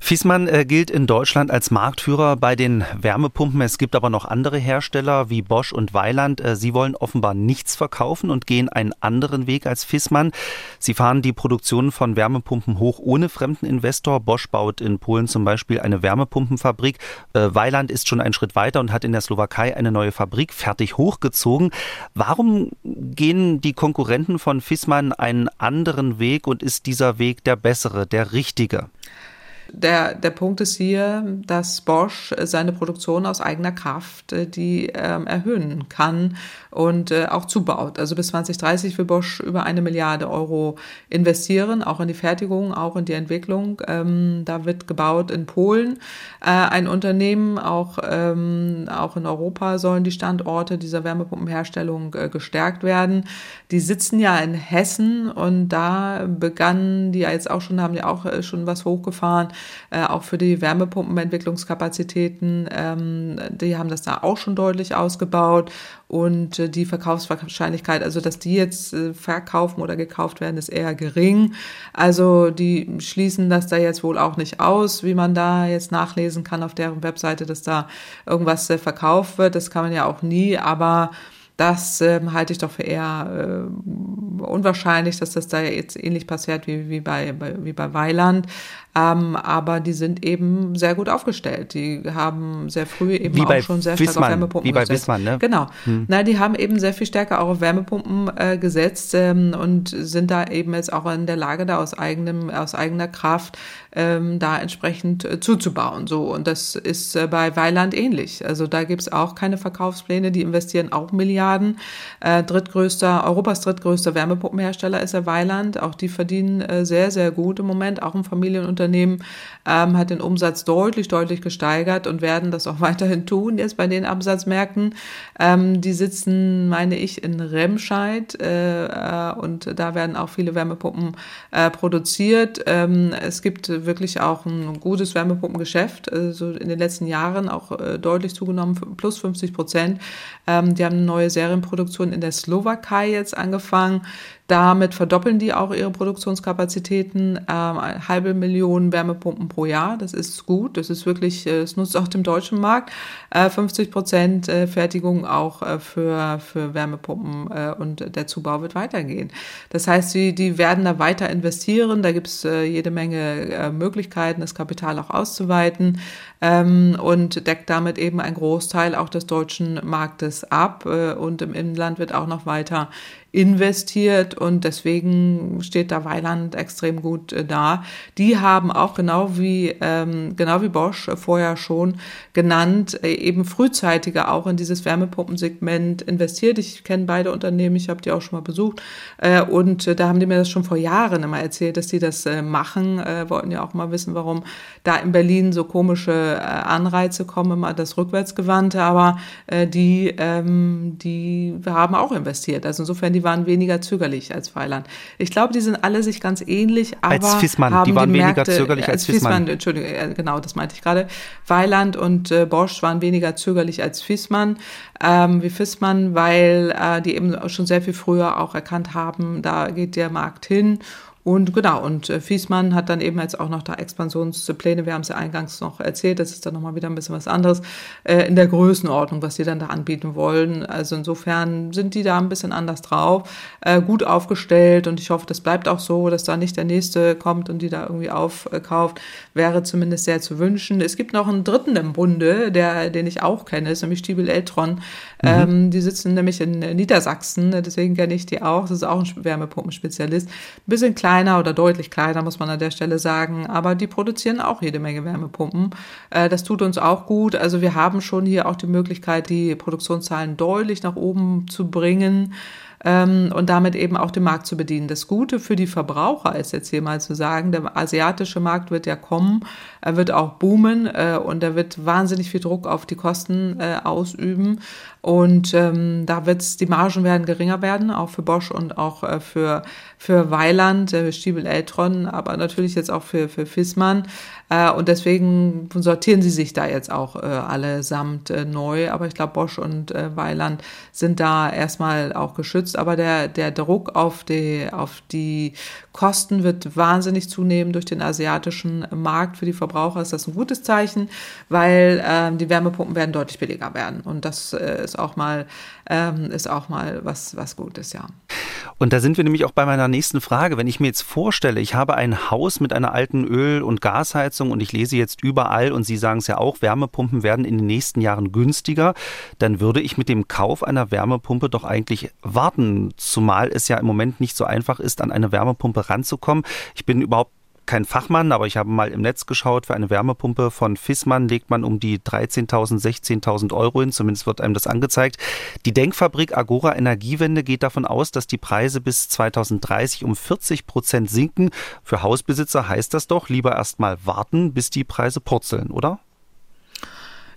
Fiesmann äh, gilt in Deutschland als Marktführer bei den Wärmepumpen. Es gibt aber noch andere Hersteller wie Bosch und Weiland. Äh, sie wollen offenbar nichts verkaufen und gehen einen anderen Weg als Fiesmann. Sie fahren die Produktion von Wärmepumpen hoch ohne fremden Investor. Bosch baut in Polen zum Beispiel eine Wärmepumpenfabrik. Äh, Weiland ist schon einen Schritt weiter und hat in der Slowakei eine neue Fabrik fertig hochgezogen. Warum gehen die Konkurrenten von Fiesmann einen anderen Weg und ist dieser Weg der bessere, der richtige? Der, der Punkt ist hier, dass Bosch seine Produktion aus eigener Kraft äh, die ähm, erhöhen kann und äh, auch zubaut. Also bis 2030 will Bosch über eine Milliarde Euro investieren, auch in die Fertigung, auch in die Entwicklung. Ähm, da wird gebaut in Polen äh, ein Unternehmen, auch, ähm, auch in Europa sollen die Standorte dieser Wärmepumpenherstellung äh, gestärkt werden. Die sitzen ja in Hessen und da begannen die ja jetzt auch schon, haben ja auch äh, schon was hochgefahren äh, auch für die Wärmepumpenentwicklungskapazitäten. Ähm, die haben das da auch schon deutlich ausgebaut und äh, die Verkaufswahrscheinlichkeit, also dass die jetzt äh, verkaufen oder gekauft werden, ist eher gering. Also die schließen das da jetzt wohl auch nicht aus, wie man da jetzt nachlesen kann auf deren Webseite, dass da irgendwas äh, verkauft wird. Das kann man ja auch nie, aber das ähm, halte ich doch für eher äh, unwahrscheinlich, dass das da jetzt ähnlich passiert wie, wie, bei, bei, wie bei Weiland. Ähm, aber die sind eben sehr gut aufgestellt. Die haben sehr früh eben wie auch schon sehr Wissmann, stark auf Wärmepumpen Wie bei gesetzt. Wissmann, ne? Genau. Hm. Na, die haben eben sehr viel stärker auch auf Wärmepumpen äh, gesetzt ähm, und sind da eben jetzt auch in der Lage, da aus eigenem, aus eigener Kraft ähm, da entsprechend äh, zuzubauen. So und das ist äh, bei Weiland ähnlich. Also da gibt's auch keine Verkaufspläne. Die investieren auch Milliarden. Äh, drittgrößter Europas drittgrößter Wärmepumpenhersteller ist der Weiland. Auch die verdienen äh, sehr sehr gut im Moment, auch im Familienunternehmen Unternehmen ähm, hat den Umsatz deutlich, deutlich gesteigert und werden das auch weiterhin tun jetzt bei den Absatzmärkten. Ähm, die sitzen, meine ich, in Remscheid äh, äh, und da werden auch viele Wärmepumpen äh, produziert. Ähm, es gibt wirklich auch ein gutes Wärmepumpengeschäft, also in den letzten Jahren auch äh, deutlich zugenommen, plus 50 Prozent. Ähm, die haben eine neue Serienproduktion in der Slowakei jetzt angefangen. Damit verdoppeln die auch ihre Produktionskapazitäten, ähm, halbe Million Wärmepumpen pro Jahr. Das ist gut. Das ist wirklich, äh, es nutzt auch dem deutschen Markt. Äh, 50 Prozent äh, Fertigung auch äh, für, für Wärmepumpen äh, und der Zubau wird weitergehen. Das heißt, die, die werden da weiter investieren. Da gibt es äh, jede Menge Möglichkeiten, das Kapital auch auszuweiten. ähm, und deckt damit eben einen Großteil auch des deutschen Marktes ab. Äh, und im Inland wird auch noch weiter investiert und deswegen steht da Weiland extrem gut äh, da. Die haben auch genau wie ähm, genau wie Bosch vorher schon genannt äh, eben frühzeitiger auch in dieses Wärmepumpensegment investiert. Ich kenne beide Unternehmen, ich habe die auch schon mal besucht äh, und äh, da haben die mir das schon vor Jahren immer erzählt, dass die das äh, machen. Äh, wollten ja auch mal wissen, warum da in Berlin so komische Anreize kommen, immer das rückwärtsgewandte, aber die ähm, die haben auch investiert. Also insofern die waren weniger zögerlich als Weiland. Ich glaube, die sind alle sich ganz ähnlich, aber als Fissmann, haben die waren die Märkte, weniger zögerlich als, als Fissmann. Fissmann. Entschuldigung, genau, das meinte ich gerade. Weiland und äh, Bosch waren weniger zögerlich als Fissmann, ähm, wie Fissmann, weil äh, die eben schon sehr viel früher auch erkannt haben, da geht der Markt hin und genau, und äh, Fiesmann hat dann eben jetzt auch noch da Expansionspläne, wir haben es ja eingangs noch erzählt, das ist dann nochmal wieder ein bisschen was anderes, äh, in der Größenordnung, was sie dann da anbieten wollen. Also insofern sind die da ein bisschen anders drauf, äh, gut aufgestellt und ich hoffe, das bleibt auch so, dass da nicht der Nächste kommt und die da irgendwie aufkauft, wäre zumindest sehr zu wünschen. Es gibt noch einen dritten im Bunde, der, den ich auch kenne, ist nämlich Stiebel Eltron. Mhm. Ähm, die sitzen nämlich in Niedersachsen, deswegen kenne ich die auch, das ist auch ein Wärmepumpenspezialist. Ein bisschen kleiner kleiner oder deutlich kleiner, muss man an der Stelle sagen. Aber die produzieren auch jede Menge Wärmepumpen. Äh, das tut uns auch gut. Also wir haben schon hier auch die Möglichkeit, die Produktionszahlen deutlich nach oben zu bringen ähm, und damit eben auch den Markt zu bedienen. Das Gute für die Verbraucher ist jetzt hier mal zu sagen, der asiatische Markt wird ja kommen, er wird auch boomen äh, und er wird wahnsinnig viel Druck auf die Kosten äh, ausüben. Und ähm, da wird's, die Margen werden geringer werden, auch für Bosch und auch äh, für, für Weiland, äh, Stiebel Eltron, aber natürlich jetzt auch für, für Fissmann. Äh, und deswegen sortieren sie sich da jetzt auch äh, allesamt äh, neu. Aber ich glaube, Bosch und Weiland sind da erstmal auch geschützt. Aber der, der Druck auf die, auf die Kosten wird wahnsinnig zunehmen durch den asiatischen Markt. Für die Verbraucher ist das ein gutes Zeichen, weil ähm, die Wärmepumpen werden deutlich billiger werden. Und das ist auch mal, ähm, ist auch mal was, was Gutes, ja. Und da sind wir nämlich auch bei meiner nächsten Frage. Wenn ich mir jetzt vorstelle, ich habe ein Haus mit einer alten Öl- und Gasheizung und ich lese jetzt überall und Sie sagen es ja auch, Wärmepumpen werden in den nächsten Jahren günstiger, dann würde ich mit dem Kauf einer Wärmepumpe doch eigentlich warten, zumal es ja im Moment nicht so einfach ist, an eine Wärmepumpe ranzukommen. Ich bin überhaupt kein Fachmann, aber ich habe mal im Netz geschaut, für eine Wärmepumpe von Fissmann legt man um die 13.000, 16.000 Euro hin, zumindest wird einem das angezeigt. Die Denkfabrik Agora Energiewende geht davon aus, dass die Preise bis 2030 um 40 Prozent sinken. Für Hausbesitzer heißt das doch, lieber erst mal warten, bis die Preise purzeln, oder?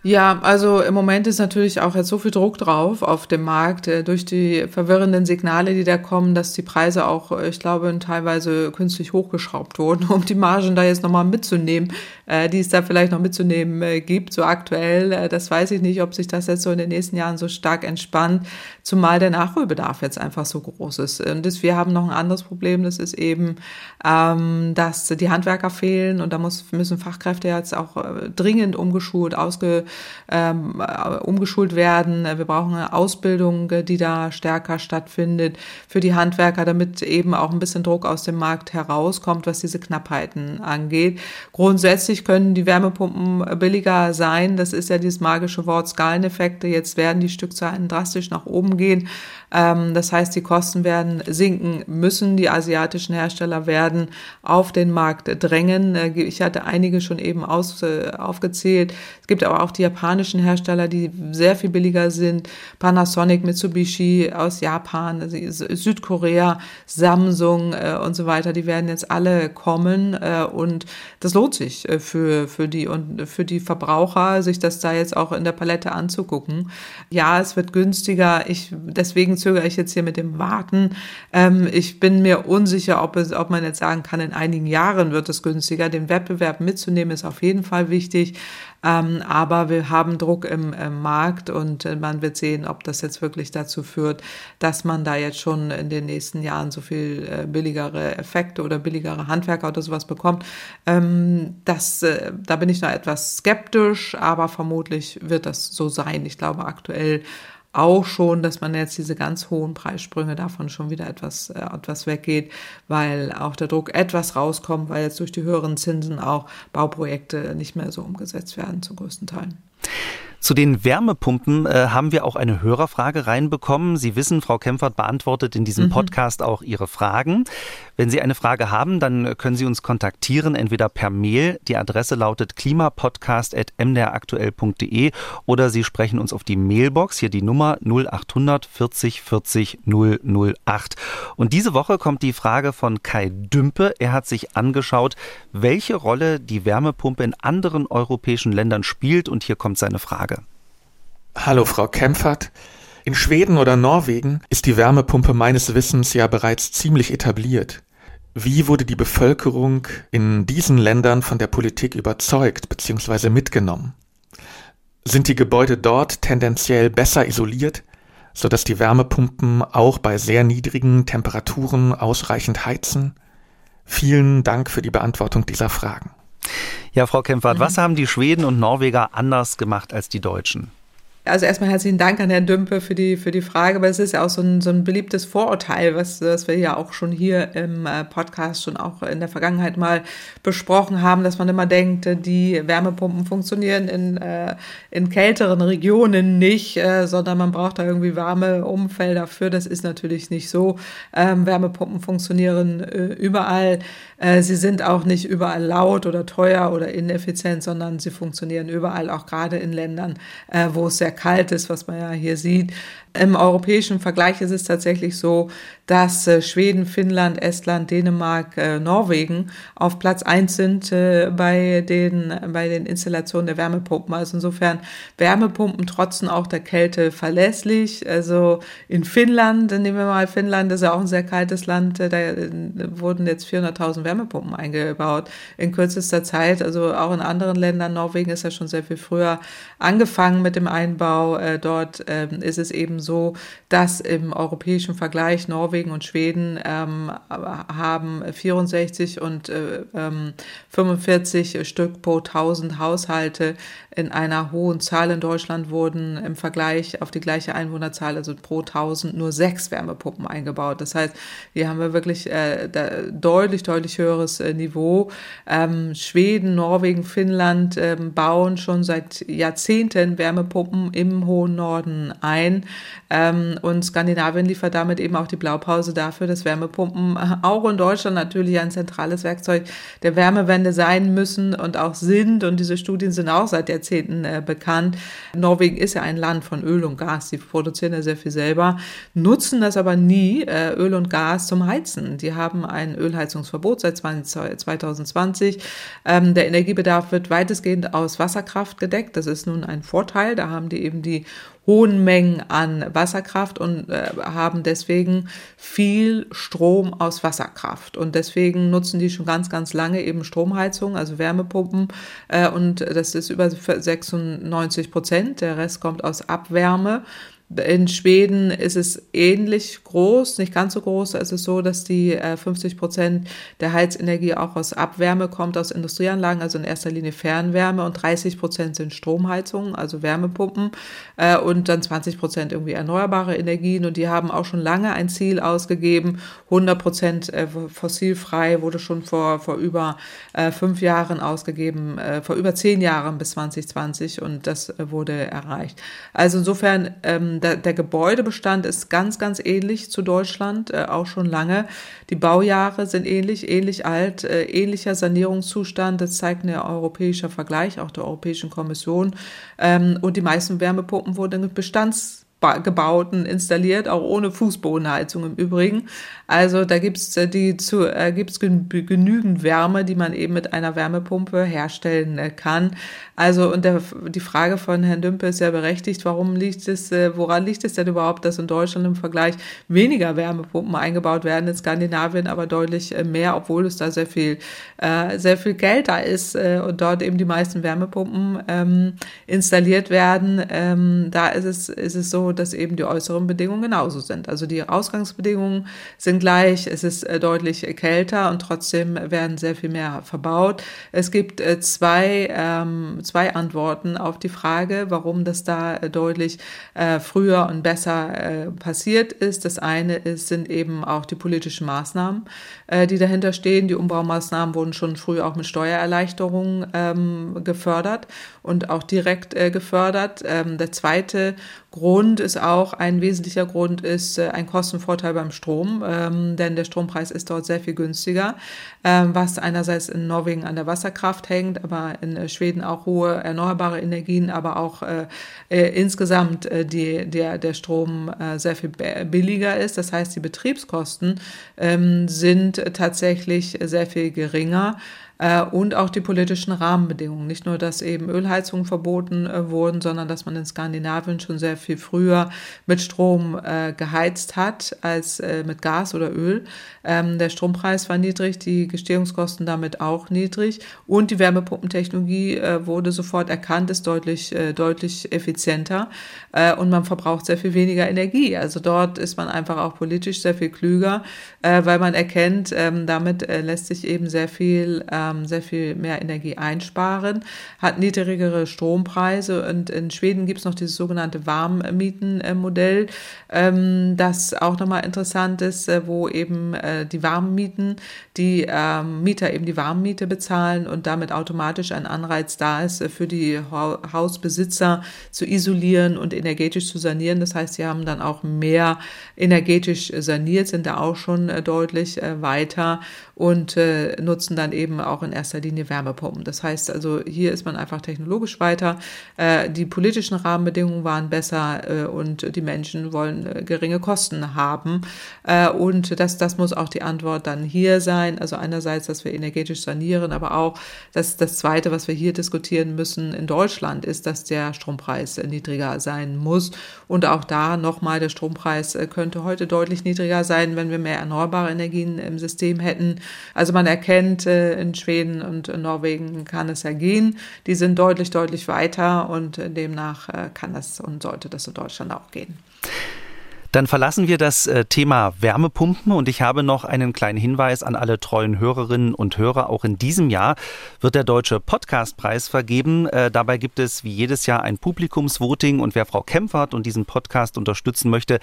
Ja, also im Moment ist natürlich auch jetzt so viel Druck drauf auf dem Markt äh, durch die verwirrenden Signale, die da kommen, dass die Preise auch, äh, ich glaube, teilweise künstlich hochgeschraubt wurden, um die Margen da jetzt nochmal mitzunehmen, äh, die es da vielleicht noch mitzunehmen gibt, so aktuell. Das weiß ich nicht, ob sich das jetzt so in den nächsten Jahren so stark entspannt, zumal der Nachholbedarf jetzt einfach so groß ist. Und das, wir haben noch ein anderes Problem, das ist eben, ähm, dass die Handwerker fehlen und da muss, müssen Fachkräfte jetzt auch dringend umgeschult, ausge ähm, umgeschult werden. Wir brauchen eine Ausbildung, die da stärker stattfindet für die Handwerker, damit eben auch ein bisschen Druck aus dem Markt herauskommt, was diese Knappheiten angeht. Grundsätzlich können die Wärmepumpen billiger sein. Das ist ja dieses magische Wort Skaleneffekte. Jetzt werden die Stückzahlen drastisch nach oben gehen. Ähm, das heißt, die Kosten werden sinken müssen. Die asiatischen Hersteller werden auf den Markt drängen. Äh, ich hatte einige schon eben aus, äh, aufgezählt. Es gibt aber auch die japanischen Hersteller, die sehr viel billiger sind. Panasonic, Mitsubishi aus Japan, Südkorea, Samsung äh, und so weiter. Die werden jetzt alle kommen und das lohnt sich für, für die und für die Verbraucher, sich das da jetzt auch in der Palette anzugucken. Ja, es wird günstiger. Ich, deswegen zögere ich jetzt hier mit dem Warten. Ähm, ich bin mir unsicher, ob, es, ob man jetzt sagen kann, in einigen Jahren wird es günstiger. Den Wettbewerb mitzunehmen ist auf jeden Fall wichtig. Ähm, aber wir haben Druck im, im Markt und äh, man wird sehen, ob das jetzt wirklich dazu führt, dass man da jetzt schon in den nächsten Jahren so viel äh, billigere Effekte oder billigere Handwerker oder sowas bekommt. Ähm, das, äh, da bin ich noch etwas skeptisch, aber vermutlich wird das so sein. Ich glaube, aktuell auch schon, dass man jetzt diese ganz hohen Preissprünge davon schon wieder etwas, äh, etwas weggeht, weil auch der Druck etwas rauskommt, weil jetzt durch die höheren Zinsen auch Bauprojekte nicht mehr so umgesetzt werden zu größten Teilen. Zu den Wärmepumpen äh, haben wir auch eine Hörerfrage reinbekommen. Sie wissen, Frau Kempfert beantwortet in diesem mhm. Podcast auch Ihre Fragen. Wenn Sie eine Frage haben, dann können Sie uns kontaktieren, entweder per Mail. Die Adresse lautet klimapodcast.mdraktuell.de oder Sie sprechen uns auf die Mailbox, hier die Nummer 0800 40 40 008. Und diese Woche kommt die Frage von Kai Dümpe. Er hat sich angeschaut, welche Rolle die Wärmepumpe in anderen europäischen Ländern spielt. Und hier kommt seine Frage. Hallo, Frau Kempfert. In Schweden oder Norwegen ist die Wärmepumpe meines Wissens ja bereits ziemlich etabliert. Wie wurde die Bevölkerung in diesen Ländern von der Politik überzeugt bzw. mitgenommen? Sind die Gebäude dort tendenziell besser isoliert, sodass die Wärmepumpen auch bei sehr niedrigen Temperaturen ausreichend heizen? Vielen Dank für die Beantwortung dieser Fragen. Ja, Frau Kempfert, mhm. was haben die Schweden und Norweger anders gemacht als die Deutschen? Also erstmal herzlichen Dank an Herrn Dümpe für die, für die Frage, aber es ist ja auch so ein, so ein beliebtes Vorurteil, was, was wir ja auch schon hier im äh, Podcast schon auch in der Vergangenheit mal besprochen haben, dass man immer denkt, die Wärmepumpen funktionieren in, äh, in kälteren Regionen nicht, äh, sondern man braucht da irgendwie warme Umfelder für. Das ist natürlich nicht so. Ähm, Wärmepumpen funktionieren überall. Sie sind auch nicht überall laut oder teuer oder ineffizient, sondern sie funktionieren überall, auch gerade in Ländern, wo es sehr sehr kalt ist, was man ja hier sieht. Im europäischen Vergleich ist es tatsächlich so, dass äh, Schweden, Finnland, Estland, Dänemark, äh, Norwegen auf Platz eins sind äh, bei, den, bei den Installationen der Wärmepumpen. Also insofern Wärmepumpen trotzen auch der Kälte verlässlich. Also in Finnland, nehmen wir mal Finnland, ist ja auch ein sehr kaltes Land, da wurden jetzt 400.000 Wärmepumpen eingebaut in kürzester Zeit. Also auch in anderen Ländern, Norwegen ist ja schon sehr viel früher angefangen mit dem Einbau. Dort ähm, ist es eben so, dass im europäischen Vergleich Norwegen und Schweden ähm, haben 64 und äh, 45 ähm, Stück pro 1000 Haushalte in einer hohen Zahl in Deutschland wurden im Vergleich auf die gleiche Einwohnerzahl, also pro 1000, nur sechs Wärmepumpen eingebaut. Das heißt, hier haben wir wirklich äh, deutlich, deutlich höheres äh, Niveau. Ähm, Schweden, Norwegen, Finnland ähm, bauen schon seit Jahrzehnten Wärmepumpen im hohen Norden ein. Ähm, und Skandinavien liefert damit eben auch die Blaupause dafür, dass Wärmepumpen äh, auch in Deutschland natürlich ein zentrales Werkzeug der Wärmewende sein müssen und auch sind. Und diese Studien sind auch seit Jahrzehnten äh, bekannt. Norwegen ist ja ein Land von Öl und Gas. Sie produzieren ja sehr viel selber, nutzen das aber nie, äh, Öl und Gas zum Heizen. Die haben ein Ölheizungsverbot seit 2020. Ähm, der Energiebedarf wird weitestgehend aus Wasserkraft gedeckt. Das ist nun ein Vorteil. Da haben die eben die hohen Mengen an Wasserkraft und äh, haben deswegen viel Strom aus Wasserkraft. Und deswegen nutzen die schon ganz, ganz lange eben Stromheizung, also Wärmepumpen. Äh, und das ist über 96 Prozent. Der Rest kommt aus Abwärme. In Schweden ist es ähnlich groß, nicht ganz so groß. Es ist so, dass die 50 äh, Prozent der Heizenergie auch aus Abwärme kommt, aus Industrieanlagen, also in erster Linie Fernwärme und 30 Prozent sind Stromheizungen, also Wärmepumpen äh, und dann 20 Prozent irgendwie erneuerbare Energien und die haben auch schon lange ein Ziel ausgegeben. 100 Prozent äh, fossilfrei wurde schon vor, vor über fünf Jahren ausgegeben, vor über zehn Jahren bis 2020 und das wurde erreicht. Also insofern ähm, der, der Gebäudebestand ist ganz, ganz ähnlich zu Deutschland, äh, auch schon lange. Die Baujahre sind ähnlich, ähnlich alt, äh, ähnlicher Sanierungszustand. Das zeigt ein europäischer Vergleich, auch der Europäischen Kommission. Ähm, und die meisten Wärmepumpen wurden mit Bestands gebauten installiert, auch ohne Fußbodenheizung im Übrigen. Also da gibt's äh, die zu äh, gibt's genügend Wärme, die man eben mit einer Wärmepumpe herstellen äh, kann. Also und der, die Frage von Herrn Dümpe ist ja berechtigt, warum liegt es, äh, woran liegt es denn überhaupt, dass in Deutschland im Vergleich weniger Wärmepumpen eingebaut werden, in Skandinavien aber deutlich äh, mehr, obwohl es da sehr viel äh, sehr viel Geld da ist äh, und dort eben die meisten Wärmepumpen ähm, installiert werden. Ähm, da ist es ist es so, dass eben die äußeren Bedingungen genauso sind. Also die Ausgangsbedingungen sind gleich, es ist äh, deutlich kälter und trotzdem werden sehr viel mehr verbaut. Es gibt äh, zwei, ähm, zwei Antworten auf die Frage, warum das da äh, deutlich äh, früher und besser äh, passiert ist. Das eine ist, sind eben auch die politischen Maßnahmen, äh, die dahinter stehen. Die Umbaumaßnahmen wurden schon früh auch mit Steuererleichterungen ähm, gefördert und auch direkt äh, gefördert. Ähm, der zweite Grund ist auch, ein wesentlicher Grund ist äh, ein Kostenvorteil beim Strom, ähm, denn der Strompreis ist dort sehr viel günstiger, ähm, was einerseits in Norwegen an der Wasserkraft hängt, aber in äh, Schweden auch hohe erneuerbare Energien, aber auch äh, äh, insgesamt äh, die, der, der Strom äh, sehr viel billiger ist. Das heißt, die Betriebskosten ähm, sind tatsächlich sehr viel geringer äh, und auch die politischen Rahmenbedingungen. Nicht nur, dass eben Ölheizungen verboten äh, wurden, sondern dass man in Skandinavien schon sehr viel früher mit Strom äh, geheizt hat als äh, mit Gas oder Öl. Ähm, der Strompreis war niedrig, die Gestehungskosten damit auch niedrig und die Wärmepumpentechnologie äh, wurde sofort erkannt, ist deutlich, äh, deutlich effizienter und man verbraucht sehr viel weniger Energie. Also dort ist man einfach auch politisch sehr viel klüger, weil man erkennt, ähm, damit lässt sich eben sehr viel ähm, sehr viel mehr Energie einsparen, hat niedrigere Strompreise und in Schweden gibt es noch dieses sogenannte Warmmietenmodell, ähm, das auch nochmal interessant ist, äh, wo eben äh, die Warmmieten, die ähm, Mieter eben die Warmmiete bezahlen und damit automatisch ein Anreiz da ist, äh, für die Hausbesitzer zu isolieren und energetisch zu sanieren. Das heißt, sie haben dann auch mehr energetisch saniert, sind da auch schon deutlich weiter und nutzen dann eben auch in erster Linie Wärmepumpen. Das heißt also, hier ist man einfach technologisch weiter. Äh, die politischen Rahmenbedingungen waren besser äh, und die Menschen wollen äh, geringe Kosten haben. Und das, das muss auch die Antwort dann hier sein. Also einerseits, dass wir energetisch sanieren, aber auch dass das Zweite, was wir hier diskutieren müssen in Deutschland, ist, dass der Strompreis niedriger sein muss. Und auch da nochmal, der Strompreis könnte heute deutlich niedriger sein, wenn wir mehr erneuerbare Energien im System hätten. Also man erkennt in Schweden und Norwegen kann es ja gehen. Die sind deutlich, deutlich weiter und demnach äh, kann das und sollte das in Deutschland auch gehen. Dann verlassen wir das äh, Thema Wärmepumpen und ich habe noch einen kleinen Hinweis an alle treuen Hörerinnen und Hörer. Auch in diesem Jahr wird der Deutsche Podcastpreis vergeben. Äh, dabei gibt es wie jedes Jahr ein Publikumsvoting und wer Frau Kempfert und diesen Podcast unterstützen möchte,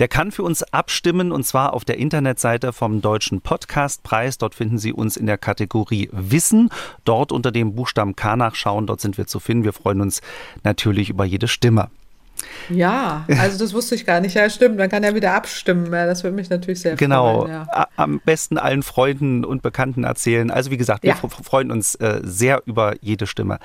der kann für uns abstimmen und zwar auf der Internetseite vom Deutschen Podcastpreis. Dort finden Sie uns in der Kategorie Wissen. Dort unter dem Buchstaben K nachschauen. Dort sind wir zu finden. Wir freuen uns natürlich über jede Stimme. Ja, also das wusste ich gar nicht. Ja, stimmt. Man kann ja wieder abstimmen. Das würde mich natürlich sehr genau. freuen. Genau. Ja. Am besten allen Freunden und Bekannten erzählen. Also wie gesagt, wir ja. freuen uns äh, sehr über jede Stimme.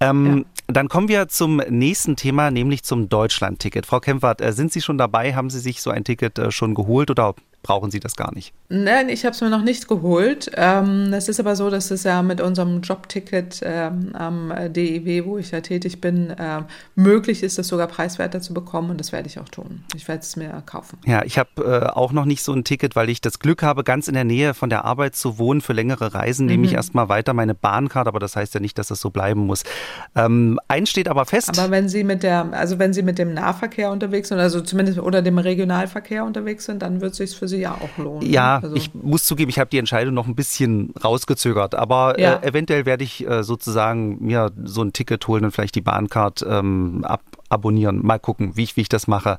Ähm, ja. Dann kommen wir zum nächsten Thema, nämlich zum Deutschland-Ticket. Frau Kempfert, äh, sind Sie schon dabei? Haben Sie sich so ein Ticket äh, schon geholt oder brauchen Sie das gar nicht? Nein, ich habe es mir noch nicht geholt. Ähm, es ist aber so, dass es ja mit unserem Jobticket ähm, am DIW, wo ich ja tätig bin, äh, möglich ist, das sogar preiswerter zu bekommen und das werde ich auch tun. Ich werde es mir kaufen. Ja, ich habe äh, auch noch nicht so ein Ticket, weil ich das Glück habe, ganz in der Nähe von der Arbeit zu wohnen. Für längere Reisen mhm. nehme ich mhm. erstmal weiter meine Bahncard, aber das heißt ja nicht, dass das so bleiben muss. Ähm, eins steht aber fest. Aber wenn Sie mit der, also wenn Sie mit dem Nahverkehr unterwegs sind, also zumindest oder dem Regionalverkehr unterwegs sind, dann wird es sich für Sie ja auch lohnen. Ja, also. ich muss zugeben, ich habe die Entscheidung noch ein bisschen rausgezögert, aber ja. äh, eventuell werde ich äh, sozusagen mir so ein Ticket holen und vielleicht die Bahncard ähm, ab, abonnieren. Mal gucken, wie ich, wie ich das mache.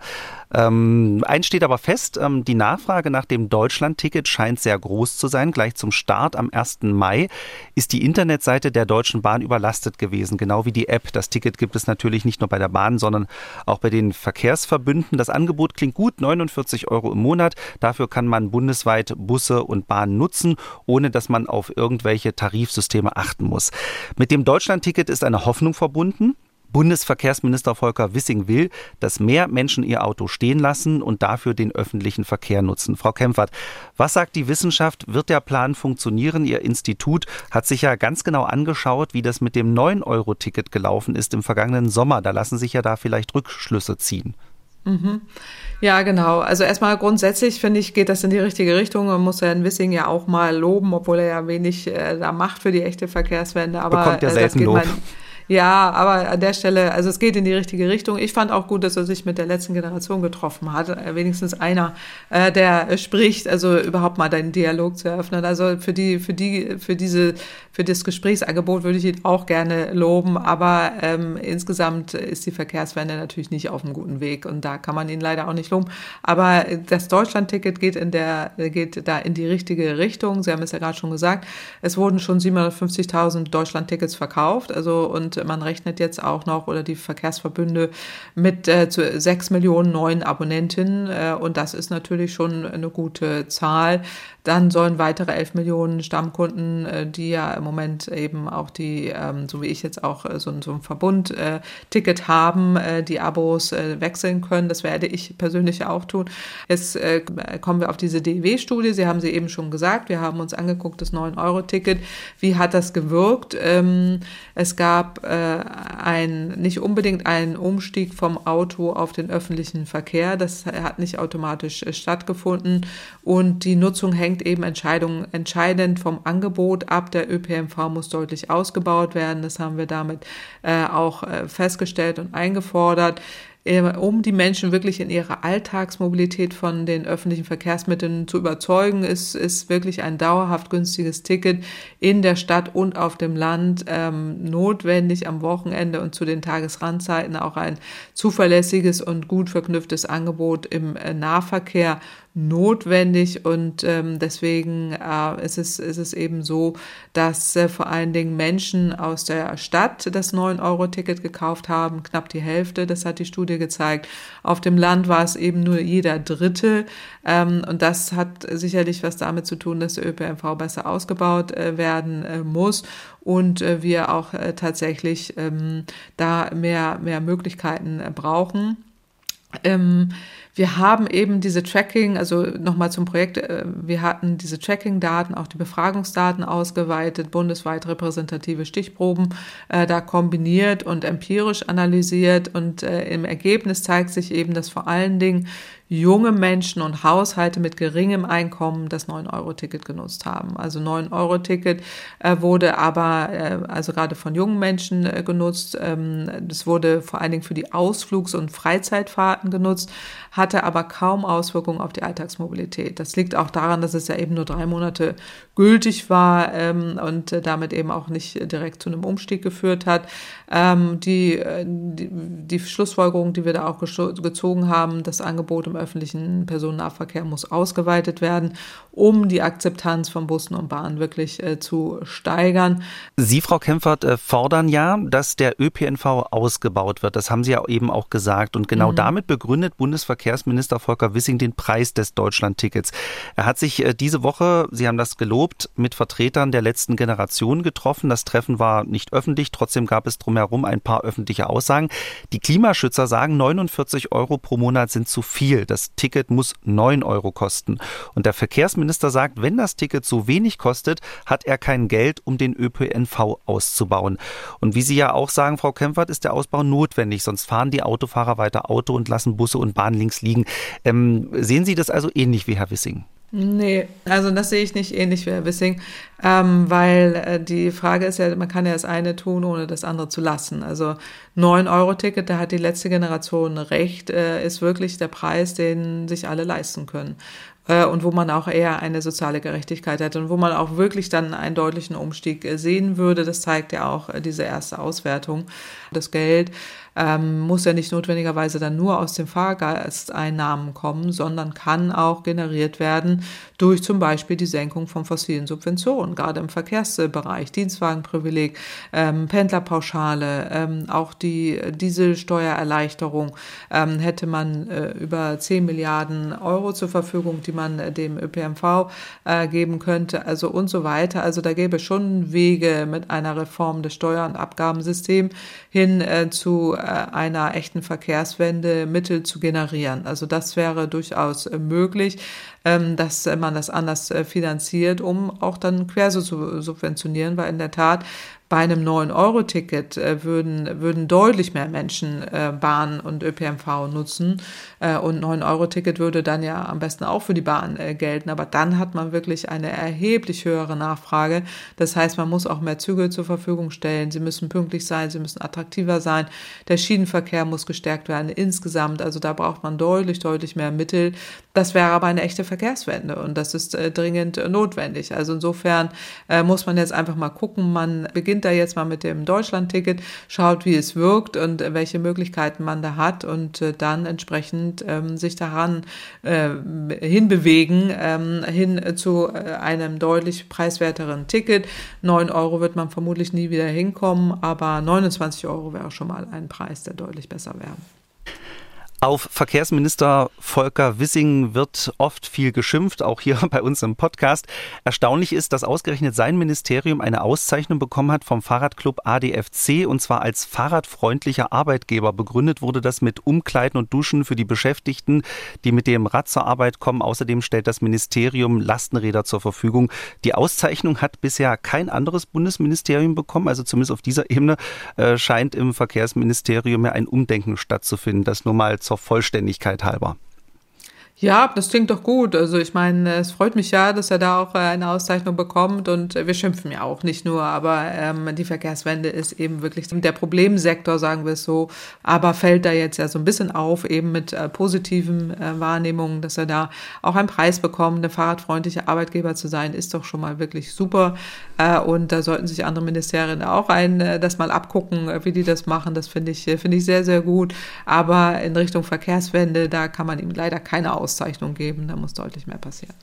Ähm, eins steht aber fest, ähm, die Nachfrage nach dem Deutschland-Ticket scheint sehr groß zu sein. Gleich zum Start am 1. Mai ist die Internetseite der Deutschen Bahn überlastet gewesen, genau wie die App. Das Ticket gibt es natürlich nicht nur bei der Bahn, sondern auch bei den Verkehrsverbünden. Das Angebot klingt gut, 49 Euro im Monat. Dafür kann man bundesweit Busse und Bahnen nutzen, ohne dass man auf irgendwelche Tarifsysteme achten muss. Mit dem Deutschland-Ticket ist eine Hoffnung verbunden. Bundesverkehrsminister Volker Wissing will, dass mehr Menschen ihr Auto stehen lassen und dafür den öffentlichen Verkehr nutzen. Frau Kempfert, was sagt die Wissenschaft? Wird der Plan funktionieren? Ihr Institut hat sich ja ganz genau angeschaut, wie das mit dem 9-Euro-Ticket gelaufen ist im vergangenen Sommer. Da lassen sich ja da vielleicht Rückschlüsse ziehen. Mhm. Ja, genau. Also erstmal grundsätzlich finde ich, geht das in die richtige Richtung. Man muss Herrn Wissing ja auch mal loben, obwohl er ja wenig äh, da macht für die echte Verkehrswende. Aber Bekommt ja äh, selten Lob. Ja, aber an der Stelle, also es geht in die richtige Richtung. Ich fand auch gut, dass er sich mit der letzten Generation getroffen hat. Äh, wenigstens einer, äh, der spricht, also überhaupt mal deinen Dialog zu eröffnen. Also für die, für die, für diese, für das Gesprächsangebot würde ich ihn auch gerne loben. Aber ähm, insgesamt ist die Verkehrswende natürlich nicht auf einem guten Weg und da kann man ihn leider auch nicht loben. Aber das Deutschland-Ticket geht in der, geht da in die richtige Richtung. Sie haben es ja gerade schon gesagt. Es wurden schon 750.000 Deutschland-Tickets verkauft. Also, und man rechnet jetzt auch noch, oder die Verkehrsverbünde mit äh, zu 6 Millionen neuen Abonnentinnen. Äh, und das ist natürlich schon eine gute Zahl. Dann sollen weitere 11 Millionen Stammkunden, äh, die ja im Moment eben auch die, ähm, so wie ich jetzt auch äh, so, so ein Verbund-Ticket haben, äh, die Abos wechseln können. Das werde ich persönlich auch tun. Jetzt kommen wir auf diese DEW-Studie. Sie haben sie eben schon gesagt. Wir haben uns angeguckt, das 9-Euro-Ticket. Wie hat das gewirkt? Ähm, es gab ein, nicht unbedingt einen Umstieg vom Auto auf den öffentlichen Verkehr. Das hat nicht automatisch stattgefunden. Und die Nutzung hängt hängt eben Entscheidung, entscheidend vom Angebot ab. Der ÖPNV muss deutlich ausgebaut werden. Das haben wir damit äh, auch äh, festgestellt und eingefordert um die Menschen wirklich in ihrer Alltagsmobilität von den öffentlichen Verkehrsmitteln zu überzeugen, ist, ist wirklich ein dauerhaft günstiges Ticket in der Stadt und auf dem Land ähm, notwendig am Wochenende und zu den Tagesrandzeiten auch ein zuverlässiges und gut verknüpftes Angebot im äh, Nahverkehr notwendig und ähm, deswegen äh, ist, es, ist es eben so, dass äh, vor allen Dingen Menschen aus der Stadt das 9-Euro-Ticket gekauft haben, knapp die Hälfte, das hat die Studie gezeigt. Auf dem Land war es eben nur jeder Dritte ähm, und das hat sicherlich was damit zu tun, dass der ÖPNV besser ausgebaut äh, werden äh, muss und äh, wir auch äh, tatsächlich ähm, da mehr, mehr Möglichkeiten äh, brauchen. Ähm, wir haben eben diese Tracking, also nochmal zum Projekt, äh, wir hatten diese Tracking-Daten, auch die Befragungsdaten ausgeweitet, bundesweit repräsentative Stichproben äh, da kombiniert und empirisch analysiert. Und äh, im Ergebnis zeigt sich eben, dass vor allen Dingen junge Menschen und Haushalte mit geringem Einkommen das 9-Euro-Ticket genutzt haben. Also 9-Euro-Ticket äh, wurde aber, äh, also gerade von jungen Menschen äh, genutzt. Ähm, das wurde vor allen Dingen für die Ausflugs- und Freizeitfahrten genutzt, hatte aber kaum Auswirkungen auf die Alltagsmobilität. Das liegt auch daran, dass es ja eben nur drei Monate gültig war ähm, und äh, damit eben auch nicht direkt zu einem Umstieg geführt hat. Ähm, die, die, die Schlussfolgerung, die wir da auch gezogen haben, das Angebot im öffentlichen Personennahverkehr muss ausgeweitet werden, um die Akzeptanz von Bussen und Bahnen wirklich äh, zu steigern. Sie, Frau Kempfert, äh, fordern ja, dass der ÖPNV ausgebaut wird. Das haben Sie ja eben auch gesagt. Und genau mhm. damit begründet Bundesverkehrsminister Volker Wissing den Preis des Deutschlandtickets. Er hat sich äh, diese Woche, Sie haben das gelobt, mit Vertretern der letzten Generation getroffen. Das Treffen war nicht öffentlich, trotzdem gab es drumherum ein paar öffentliche Aussagen. Die Klimaschützer sagen, 49 Euro pro Monat sind zu viel. Das Ticket muss 9 Euro kosten. Und der Verkehrsminister sagt, wenn das Ticket so wenig kostet, hat er kein Geld, um den ÖPNV auszubauen. Und wie Sie ja auch sagen, Frau Kempfert, ist der Ausbau notwendig, sonst fahren die Autofahrer weiter Auto und lassen Busse und Bahnen links liegen. Ähm, sehen Sie das also ähnlich wie Herr Wissing? Nee, also das sehe ich nicht ähnlich wie Herr Wissing, ähm, weil äh, die Frage ist ja, man kann ja das eine tun, ohne das andere zu lassen. Also 9-Euro-Ticket, da hat die letzte Generation recht, äh, ist wirklich der Preis, den sich alle leisten können äh, und wo man auch eher eine soziale Gerechtigkeit hat und wo man auch wirklich dann einen deutlichen Umstieg äh, sehen würde. Das zeigt ja auch äh, diese erste Auswertung. Das Geld ähm, muss ja nicht notwendigerweise dann nur aus den Fahrgasteinnahmen kommen, sondern kann auch generiert werden durch zum Beispiel die Senkung von fossilen Subventionen, gerade im Verkehrsbereich, Dienstwagenprivileg, ähm, Pendlerpauschale, ähm, auch die Dieselsteuererleichterung ähm, hätte man äh, über 10 Milliarden Euro zur Verfügung, die man äh, dem ÖPNV äh, geben könnte, also und so weiter. Also da gäbe es schon Wege mit einer Reform des Steuer- und Abgabensystems hin äh, zu einer echten Verkehrswende Mittel zu generieren. Also das wäre durchaus äh, möglich, ähm, dass man das anders äh, finanziert, um auch dann quer zu subventionieren, weil in der Tat bei einem 9-Euro-Ticket äh, würden, würden deutlich mehr Menschen äh, Bahn und ÖPNV nutzen. Äh, und 9-Euro-Ticket würde dann ja am besten auch für die Bahn gelten. Aber dann hat man wirklich eine erheblich höhere Nachfrage. Das heißt, man muss auch mehr Züge zur Verfügung stellen. Sie müssen pünktlich sein, sie müssen attraktiver sein. Der Schienenverkehr muss gestärkt werden insgesamt. Also da braucht man deutlich, deutlich mehr Mittel. Das wäre aber eine echte Verkehrswende und das ist dringend notwendig. Also insofern muss man jetzt einfach mal gucken. Man beginnt da jetzt mal mit dem Deutschland-Ticket, schaut, wie es wirkt und äh, welche Möglichkeiten man da hat und äh, dann entsprechend ähm, sich daran äh, hinbewegen, ähm, hin zu einem deutlich preiswerteren Ticket. 9 Euro wird man vermutlich nie wieder hinkommen, aber 29 Euro wäre schon mal ein Preis, der deutlich besser wäre. Auf Verkehrsminister Volker Wissing wird oft viel geschimpft, auch hier bei uns im Podcast. Erstaunlich ist, dass ausgerechnet sein Ministerium eine Auszeichnung bekommen hat vom Fahrradclub ADFC und zwar als fahrradfreundlicher Arbeitgeber. Begründet wurde das mit Umkleiden und Duschen für die Beschäftigten, die mit dem Rad zur Arbeit kommen. Außerdem stellt das Ministerium Lastenräder zur Verfügung. Die Auszeichnung hat bisher kein anderes Bundesministerium bekommen. Also zumindest auf dieser Ebene äh, scheint im Verkehrsministerium ja ein Umdenken stattzufinden. Das nur mal zur Vollständigkeit halber. Ja, das klingt doch gut. Also ich meine, es freut mich ja, dass er da auch äh, eine Auszeichnung bekommt und äh, wir schimpfen ja auch nicht nur, aber ähm, die Verkehrswende ist eben wirklich der Problemsektor, sagen wir es so, aber fällt da jetzt ja so ein bisschen auf, eben mit äh, positiven äh, Wahrnehmungen, dass er da auch einen Preis bekommt, eine fahrradfreundliche Arbeitgeber zu sein, ist doch schon mal wirklich super äh, und da sollten sich andere Ministerien auch ein, äh, das mal abgucken, wie die das machen. Das finde ich, finde ich sehr, sehr gut. Aber in Richtung Verkehrswende, da kann man ihm leider keine Auszeichnung Auszeichnung geben. Da muss deutlich mehr passieren.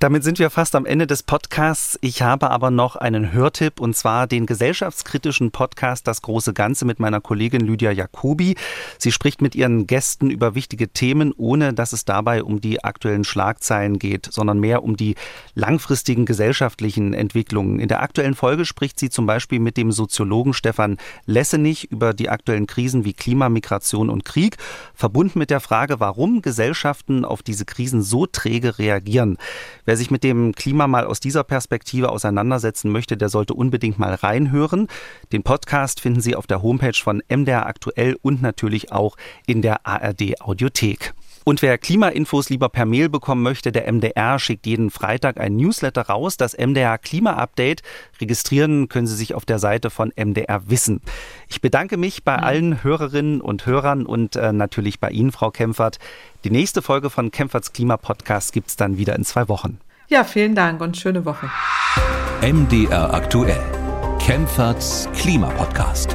Damit sind wir fast am Ende des Podcasts. Ich habe aber noch einen Hörtipp und zwar den gesellschaftskritischen Podcast Das große Ganze mit meiner Kollegin Lydia Jacobi. Sie spricht mit ihren Gästen über wichtige Themen, ohne dass es dabei um die aktuellen Schlagzeilen geht, sondern mehr um die langfristigen gesellschaftlichen Entwicklungen. In der aktuellen Folge spricht sie zum Beispiel mit dem Soziologen Stefan Lessenich über die aktuellen Krisen wie Klima, Migration und Krieg, verbunden mit der Frage, warum Gesellschaften auf diese Krisen so träge reagieren. Wer sich mit dem Klima mal aus dieser Perspektive auseinandersetzen möchte, der sollte unbedingt mal reinhören. Den Podcast finden Sie auf der Homepage von MDR aktuell und natürlich auch in der ARD Audiothek. Und wer Klimainfos lieber per Mail bekommen möchte, der MDR schickt jeden Freitag ein Newsletter raus, das MDR Klima Update. Registrieren können Sie sich auf der Seite von MDR Wissen. Ich bedanke mich bei allen Hörerinnen und Hörern und äh, natürlich bei Ihnen, Frau Kempfert. Die nächste Folge von Kempferts Klima Podcast gibt es dann wieder in zwei Wochen. Ja, vielen Dank und schöne Woche. MDR aktuell. Kempferts Klima Podcast.